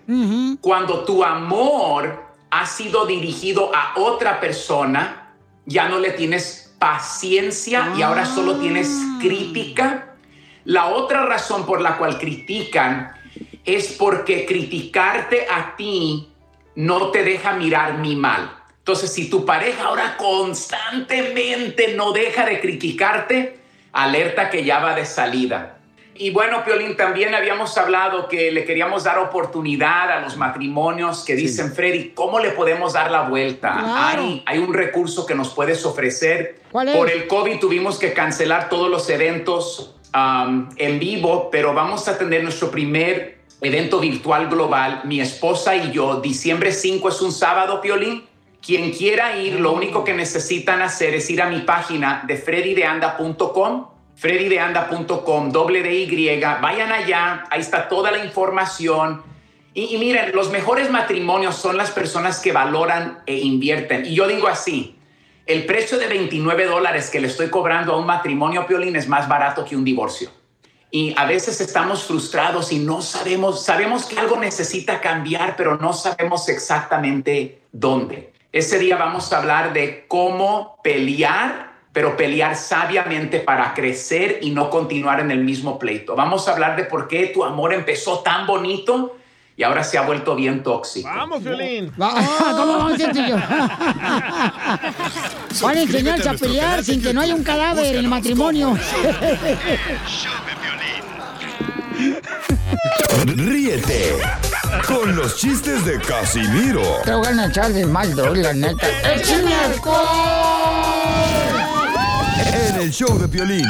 Cuando tu amor ha sido dirigido a otra persona, ya no le tienes paciencia y ahora solo tienes crítica. La otra razón por la cual critican es porque criticarte a ti no te deja mirar mi mal. Entonces, si tu pareja ahora constantemente no deja de criticarte, alerta que ya va de salida. Y bueno, Piolín, también habíamos hablado que le queríamos dar oportunidad a los matrimonios que dicen, Freddy, ¿cómo le podemos dar la vuelta? Claro. Hay, hay un recurso que nos puedes ofrecer. Por el COVID tuvimos que cancelar todos los eventos um, en vivo, pero vamos a tener nuestro primer evento virtual global, mi esposa y yo. Diciembre 5 es un sábado, Piolín. Quien quiera ir, lo único que necesitan hacer es ir a mi página de freddydeanda.com, freddydeanda.com, doble de Y, vayan allá, ahí está toda la información. Y, y miren, los mejores matrimonios son las personas que valoran e invierten. Y yo digo así, el precio de 29 dólares que le estoy cobrando a un matrimonio, Piolín, es más barato que un divorcio. Y a veces estamos frustrados y no sabemos, sabemos que algo necesita cambiar, pero no sabemos exactamente dónde. Ese día vamos a hablar de cómo pelear, pero pelear sabiamente para crecer y no continuar en el mismo pleito. Vamos a hablar de por qué tu amor empezó tan bonito y ahora se ha vuelto bien tóxico. Vamos, Violín. ¿Cómo vamos tío? Van a enseñarse a pelear sin que no haya un cadáver en el matrimonio. Ríete con los chistes de Casimiro Te voy a echar de mal, doy, la neta. ¡Échame alcohol! en el show de Piolín.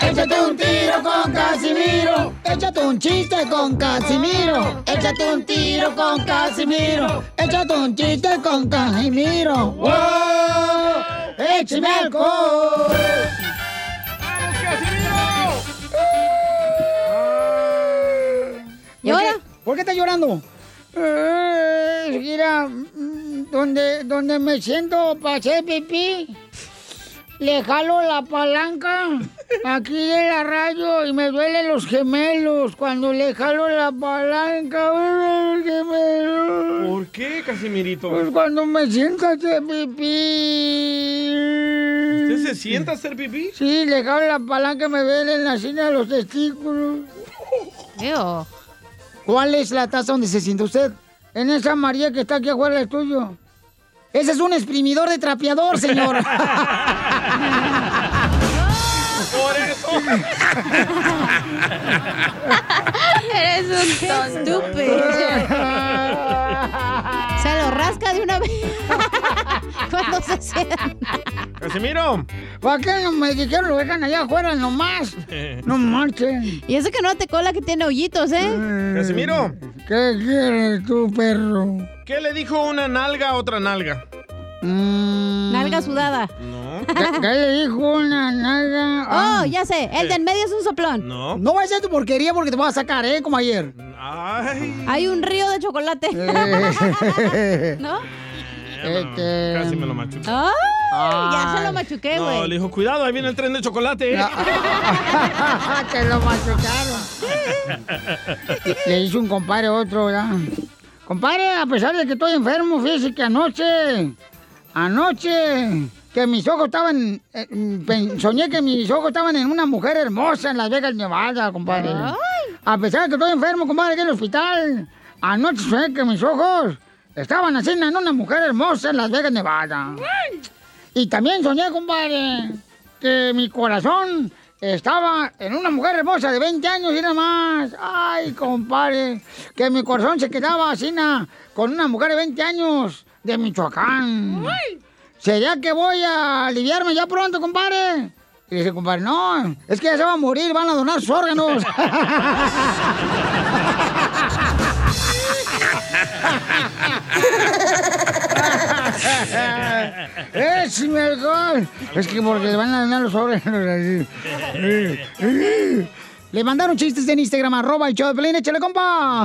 Échate un tiro con Casimiro. Échate un chiste con Casimiro. Échate un tiro con Casimiro. Échate un chiste con Casimiro. ¡Wow! ¡Échame alcohol! ¿Y ¿Por qué estás llorando? Eh, mira, donde, donde me siento para hacer pipí, le jalo la palanca aquí de la radio y me duelen los gemelos cuando le jalo la palanca. me duelen los gemelos. ¿Por qué, Casimirito? Pues cuando me siento a hacer pipí. ¿Usted se sienta a hacer pipí? Sí, le jalo la palanca y me duelen la cina de los testículos. ¿Cuál es la taza donde se siente usted? En esa María que está aquí afuera del estudio. Ese es un exprimidor de trapeador, señor. Por eso. Eres un estúpido. De una vez. Cuando se sienta. Casimiro. ¿Para qué no me dijeron lo dejan allá afuera nomás? No marchen. Y eso que no te cola que tiene hoyitos, ¿eh? Casimiro. ¿Qué quieres tú, perro? ¿Qué le dijo una nalga a otra nalga? Nalga sudada. No. ¿Qué, le dijo una nalga? Oh, ya sé. El de en medio es un soplón. No. No vayas a hacer tu porquería porque te voy a sacar, ¿eh? Como ayer. Ay. Hay un río de chocolate. ¿No? Este... Casi me lo machuqué. Ay, ya se lo machuqué, No, güey. le dijo, cuidado, ahí viene el tren de chocolate. Te lo machucaron. Le hizo un compadre otro, ¿verdad? Compadre, a pesar de que estoy enfermo, fíjese que anoche, anoche, que mis ojos estaban, eh, pen- soñé que mis ojos estaban en una mujer hermosa en Las Vegas, Nevada, compadre. A pesar de que estoy enfermo, compadre, aquí en el hospital, anoche soñé que mis ojos estaban así en una mujer hermosa en Las Vegas, Nevada. Y también soñé, compadre, que mi corazón estaba en una mujer hermosa de 20 años y nada más. Ay, compadre, que mi corazón se quedaba así na, con una mujer de 20 años de Michoacán. ¿Sería que voy a aliviarme ya pronto, compadre? Y dice, compadre, no, es que ya se va a morir, van a donar sus órganos. ¡Es gol! Es que porque le van a donar los órganos así. Le mandaron chistes en Instagram, arroba el show de Pelín, échale, compa.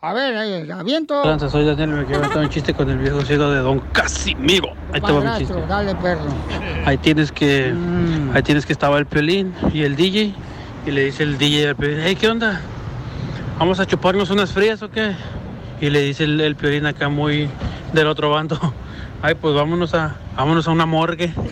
A ver, ahí, aviento. Soy Daniel, me quiero contar un chiste con el viejo ciego de Don Casimiro. Ahí te va mi chiste. dale, perro. Ahí tienes que, Mm. ahí tienes que estaba el Piolín y el DJ y le dice el DJ al Piolín, hey, ¿qué onda? ¿Vamos a chuparnos unas frías o qué? Y le dice el, el Piolín acá muy del otro bando, ay, pues vámonos a, vámonos a una morgue.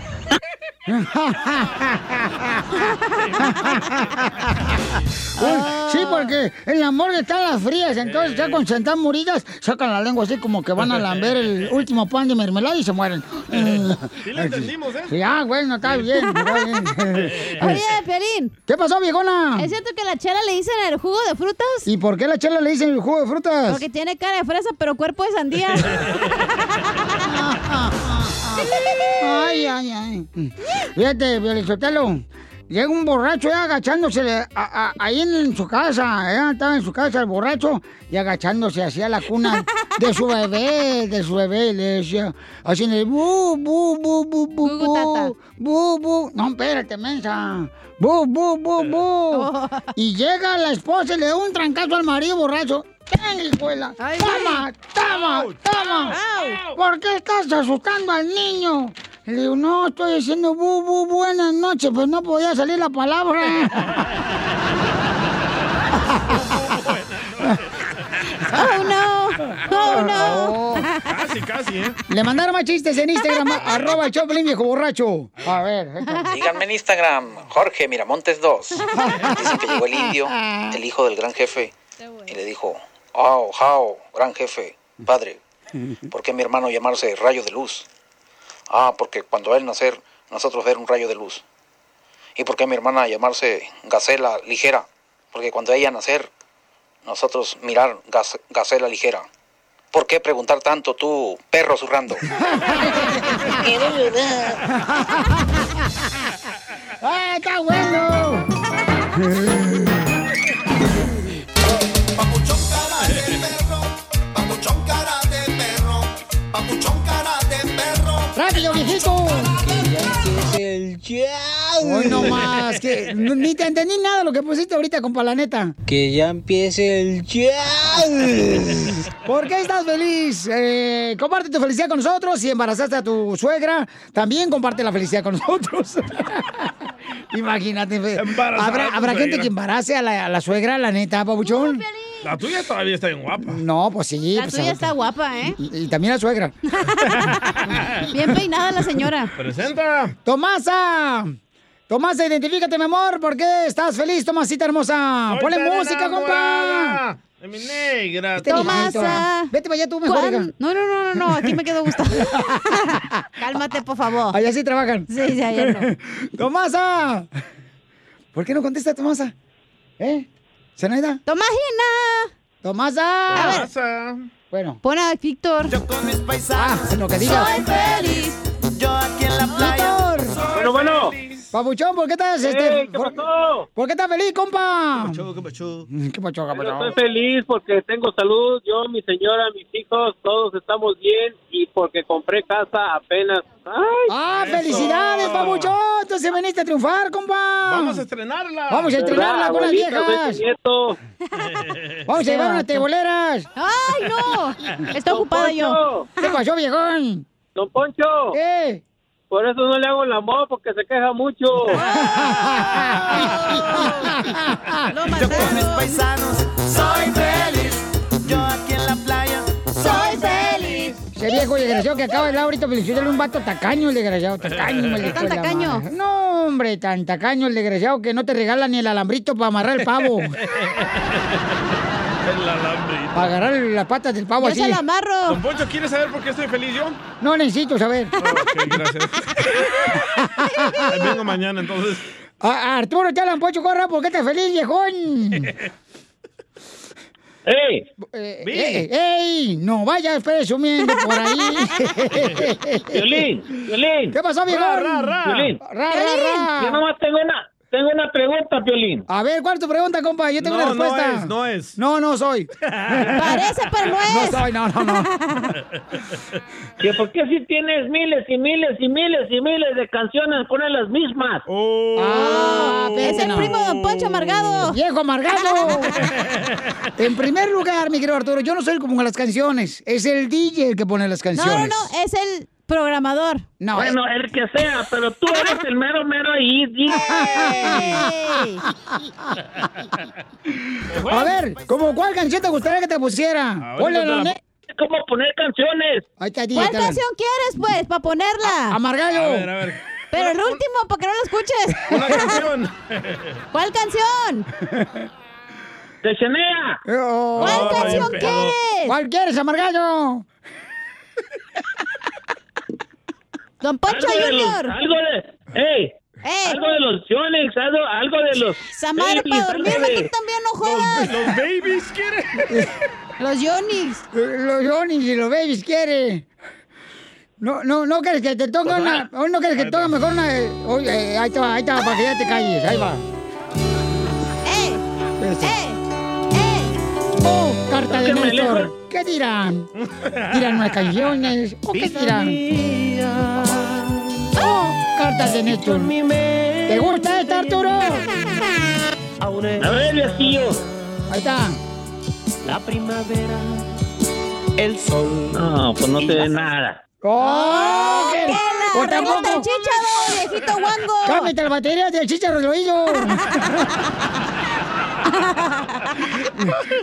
Uy, sí, porque en la morgue están las frías, entonces ya cuando se están muridas, sacan la lengua así como que van a lamber el último pan de mermelada y se mueren. Sí lo entendimos, ¿eh? Sí, ah, bueno, está bien, está bien. Oye, Piolín. ¿Qué pasó, viejona? ¿Es cierto que la chela le dicen el jugo de frutas? ¿Y por qué la chela le dicen el jugo de frutas? Porque tiene cara de fresa, pero cuerpo de sandía. Ay, ay, ay. Fíjate, Violizotelo. Llega un borracho ya agachándose a- a- ahí en, su casa. Estaba en su casa el borracho y agachándose hacia la cuna de su bebé, de su bebé. y Le decía, haciendo bu, bu, bu, bu, bu, bu, bu, bu. No, espérate, mensa. Bu, bu, bu, bu. Y llega la esposa y le da un trancazo al marido borracho. ¡Ten, hijuela! ¡Toma, toma, toma! ¿Por qué estás asustando al niño? Le digo, no, estoy diciendo bu, bu, buenas noches, pues no podía salir la palabra. ¡Oh, no! ¡Oh, no! Casi, casi, ¿eh? Le mandaron más chistes en Instagram, arroba el Choplin, viejo borracho. A ver, Díganme en Instagram, Jorge Miramontes 2. Dice que llegó el indio, el hijo del gran jefe, y le dijo, oh, how, gran jefe, padre, ¿por qué mi hermano llamarse rayo de luz? Ah, porque cuando él nacer, nosotros ver un rayo de luz. ¿Y por qué mi hermana llamarse gacela ligera? Porque cuando ella nacer, nosotros mirar gas- gacela ligera. ¿Por qué preguntar tanto tú, perro zurrando? ¡Ah, está bueno! El Hoy no más, que ni te entendí nada de lo que pusiste ahorita, compa, la neta. Que ya empiece el ¿Por qué estás feliz? Eh, comparte tu felicidad con nosotros. Si embarazaste a tu suegra, también comparte la felicidad con nosotros. Imagínate. ¿Habrá, habrá gente que embarace a la, a la suegra, la neta, papuchón? La tuya todavía está bien guapa. No, pues sí. La pues, tuya está guapa, ¿eh? Y, y también la suegra. Bien peinada la señora. ¡Presenta! ¡Tomasa! Tomasa, identifícate, mi amor. ¿Por qué estás feliz, Tomasita hermosa? Soy ¡Ponle música, compa! De mi negra. Este viejito. Vete para allá tú, mejor. ¿Cuán- hija. No, no, no, no, no, aquí me quedo gustando. Cálmate, por favor. Allá sí trabajan. Sí, sí, allá no. ¡Tomasa! ¿Por qué no contesta, Tomasa? ¿Eh? ¿Zenaida? ¡Tomásina! ¡Tomasa! A ver. Bueno. Pon a Víctor. Yo con mis paisanos. Ah, lo que digas. Soy feliz. Yo aquí en la playa. Víctor. Bueno, bueno. Papuchón, ¿por qué estás, este? ¿qué por, pasó? ¿Por qué estás feliz, compa? ¿Qué pasó? ¿Qué pasó? ¿Qué pasó, qué Yo pasó? estoy feliz porque tengo salud, yo, mi señora, mis hijos, todos estamos bien y porque compré casa apenas. ¡Ay! ¡Ah, felicidades, papuchón! Entonces veniste a triunfar, compa. Vamos a estrenarla. Vamos a estrenarla con las viejas. Vamos a llevar unas teboleras. ¡Ay, no! Está ocupada yo. ¿Qué pasó, viejón? Don Poncho. ¿Qué? Por eso no le hago el amor porque se queja mucho. Yo con mis paisanos. Soy feliz. Yo aquí en la playa. Soy feliz. Ese viejo desgraciado que acaba de hablar ahorita, felicitarle un vato tacaño, el desgraciado, tacaño, maldito tan tacaño? No, hombre, tan tacaño el desgraciado que no te regala ni el alambrito para amarrar el pavo. El alambre. para agarrar las patas del pavo Yo así. se la amarro. Don Poncho, ¿quieres saber por qué estoy feliz yo? No necesito saber. Ok, gracias. Vengo mañana, entonces. A- Arturo, te hablan, Pocho Corra, ¿por qué estás feliz, viejón? ¡Ey! Eh, Vi. eh, ¡Ey! No vayas presumiendo por ahí. Violín, Violín. ¿Qué pasó, viejón? Ra, ra, ra. Violín. Ra, ra, ra. Yo nomás tengo una, tengo una pregunta, Violín. A ver, ¿cuál es tu pregunta, compa? Yo tengo No, una no respuesta. es, no es. No, no soy. Parece, pero no No es. soy, no, no, no. Que por qué si tienes miles y miles y miles y miles de canciones ponen las mismas. Oh. Ah, Es el no. primo de Don Poncho Amargado. Viejo amargado. en primer lugar, mi querido Arturo, yo no soy como las canciones. Es el DJ el que pone las No, canciones. no, no, es el programador. No, Bueno, el que sea, pero tú eres el mero mero ahí. A ver, ¿como cuál canción te gustaría que te pusiera? Ponle la ¿Cómo poner canciones? Ahí está, DJ, ¿Cuál canción quieres, pues, para ponerla? Amargado. A ver, a ver. Pero el último, para que no lo escuches. Una canción. ¿Cuál canción? De Shania. Oh. ¿Cuál canción quieres? ¿Cuál quieres, amargado? Don Poncho Algo de los, Junior. algo de, ey, ¡Ey! algo de los Sonics, algo, algo de los. Babies, para dormirme de- tú también, no Los, jodas. los babies quieren. Los Yonis. Los Johnny y los Babies quiere. No, no, no quieres que te toque una. oh, No quieres que te toque mejor una. Oye, eh, ahí está, ahí está, para que ya te calles. Ahí va. ¡Eh! Este. ¡Eh! ¡Eh! Oh, carta de Néstor. ¿Qué dirán? ¿Dirán unas canciones? ¿O qué dirán? Oh, cartas de Néstor. ¿Te gusta esta, Arturo? A ver, viejillo. Ahí está. La primavera. El sol. No, pues no te ve nada. ¡Oh! ¿qué? ¡Que ¿O tampoco? el chicharo, viejito guango! ¡Cámbiate la batería del chicharo del oído!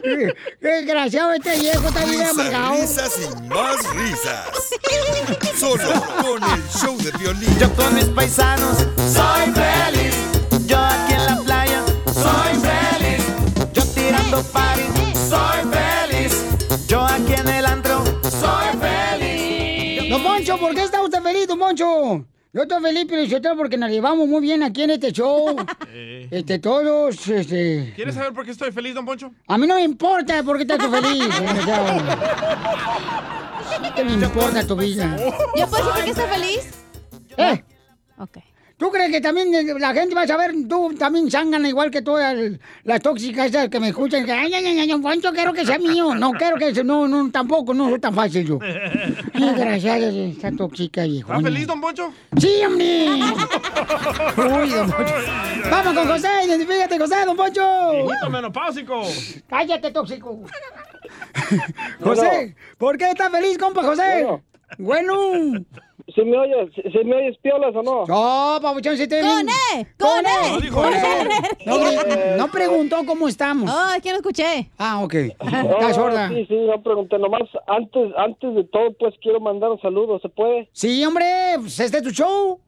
¡Qué desgraciado este viejo! Está bien amargado. risas y más risas. Solo con el show de violín. Yo con mis paisanos. Soy feliz. Yo aquí en la playa. Soy feliz. Yo tirando party. Soy feliz. Yo aquí en el antro. Soy feliz. Don Moncho, ¿por qué está usted feliz, Don Moncho? Yo estoy feliz, pero porque nos llevamos muy bien aquí en este show. Eh. Este, todos, este... ¿Quieres saber por qué estoy feliz, Don Poncho? A mí no me importa por qué estás tú feliz. ¿Qué me importa tu vida? ¿Yo puedo decir por qué está feliz? ¿Eh? Ok. ¿Tú crees que también eh, la gente va a saber, tú también sangan igual que todas las tóxicas esas que me escuchan? Que, ay, ay, ay, ay, don Poncho, quiero que sea mío. No, quiero que sea, no, no, tampoco, no soy tan fácil yo. Desgraciada esta tóxica, hijo. ¿Está feliz, Don Poncho? ¡Sí, hombre! Uy, don Poncho. Vamos con José, identifícate, José, don Poncho. Viejito menopáusico. Cállate, tóxico. José, ¿por qué estás feliz, compa José? Bueno. ¿Se me oye, se, me oyes piolas o no? No, papuchón, si te ¡Con E! ¡Con E! Con eso. él. No, pre- no preguntó cómo estamos. Oh, es que no escuché. Ah, ok. Está sorda. Sí, sí, no pregunté. Nomás antes, antes de todo, pues quiero mandar un saludo. ¿Se puede? Sí, hombre, pues este es tu show.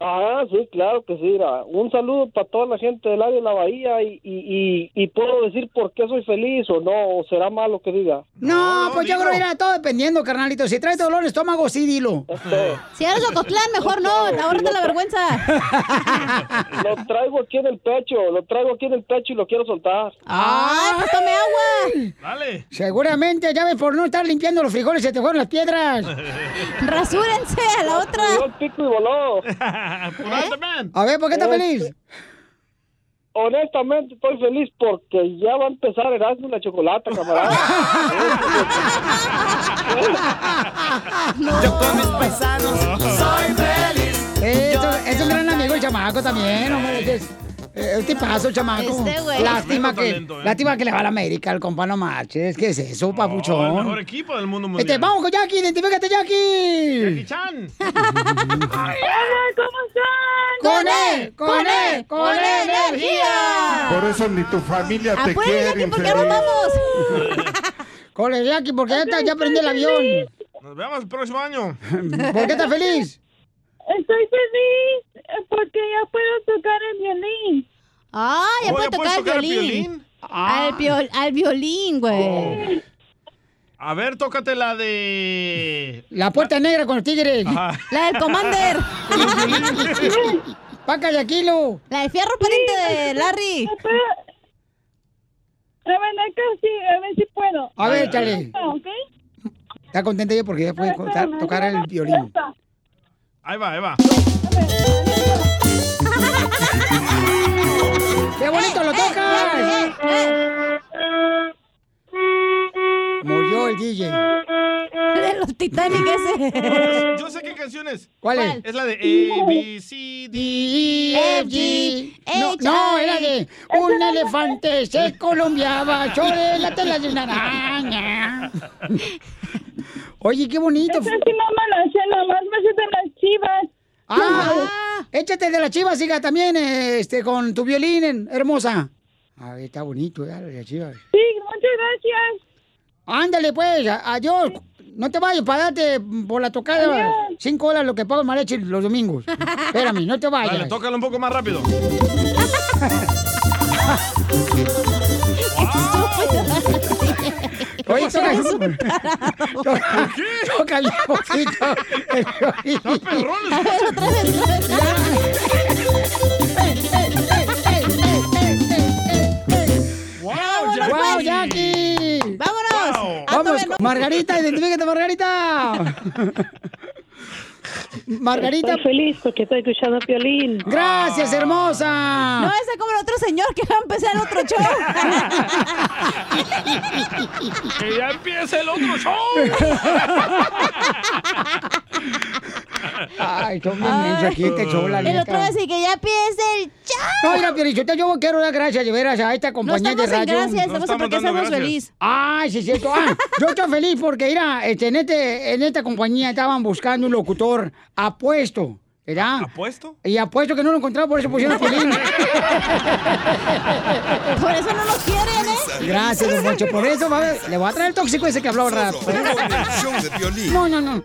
Ah, sí, claro que sí. mira. Un saludo para toda la gente del área de la bahía y, y, y, y puedo decir por qué soy feliz o no, o será malo que diga. No, pues yo creo que era todo dependiendo, carnalito. Si traes dolor de estómago, sí, dilo. Si eres Ocotlán, mejor no, ahorita la vergüenza. Lo traigo aquí en el pecho, lo traigo aquí en el pecho y lo quiero soltar. ¡Ay, pues tome agua! Dale. Seguramente, ya ves, por no estar limpiando los frijoles, se te fueron las piedras. Rasúrense a la otra. El pico y voló. A ver, ¿por qué estás feliz? Honestamente estoy feliz porque ya va a empezar Erasmo la chocolate, camarada. Yo con mis paisanos soy feliz. Eh, es un gran amigo el chamaco también, hombre. Eh, tipazo el chamaco. Este güey. Lástima que, talento, ¿eh? lástima que le va a la América, el compa no marches. ¿Qué es eso, Oh, el papuchón? mejor equipo del mundo mundial. Este, vamos con Jackie, identifícate, Jackie. Jackie Chan. ¿cómo están? Con él, con él, con energía. Por eso ni tu familia te quiere, Jackie, porque nos vamos. Con el Jackie, porque ya, ya prendí el avión. Nos vemos el próximo año. ¿Por qué estás feliz? Estoy feliz porque ya puedo tocar el violín. Ah, ya Oh, puede ¿ya puedes tocar el tocar el violín. violín? Al, viol- al violín, güey. A ver, tócate la de. La puerta negra con los tigres. Ajá. La del Commander. Paca de Aquilo. La de fierro pariente de Larry. La verdad que sí, a ver si puedo. A ver, échale. ¿Ok? Está contenta ella porque ya puede tocar el violín. Ahí va, ahí va. ¡Qué bonito lo tocas! Murió el DJ. De los Titanic ese. Yo sé qué canción es. ¿Cuál es? Es la de A, B, C, D. E, F, G. No, no, era de un elefante se columpiaba sobre la tela de una araña. Oye, qué bonito. Esa sí no me la sé, nomás me sé de las chivas. Ah, échate de la chivas, siga también, eh, este, con tu violín, hermosa. A ver, está bonito, de la chivas. Sí, muchas gracias. Ándale, pues, a- adiós. No te vayas para darte por la tocada Adiós. cinco horas lo que pago el mariachi los domingos. Espérame, no te vayas. Dale, tócalo un poco más rápido. Oye, toca Toca, toca el. ¡Wow, Vámonos, ¡Wow, pues. Jackie! ¡Vámonos! Wow. Vamos. Margarita, identifícate, Margarita. Margarita, Estoy feliz porque estoy escuchando violín. gracias, hermosa. No, ese como el otro señor que va a empezar otro show. ¡Que ya empiece el otro show! Ay, son bien mensos aquí este show, la El otro va a decir que ya empiece el show. No, mira, Piorichota, yo quiero dar gracias de veras a esta No compañía estamos de en radio. gracias, No estamos en estamos porque estamos gracias. feliz. Ay, sí, es cierto. Ah, yo estoy feliz porque, mira, este, en, este, en esta compañía estaban buscando un locutor apuesto, ¿verdad? ¿Apuesto? Y apuesto que no lo encontraron, por eso pusieron Piolín. Por eso no nos quieren, ¿eh? Gracias, don Poncho. Por eso va a ver, le voy a traer el tóxico ese que habló Piolín. No, no, no.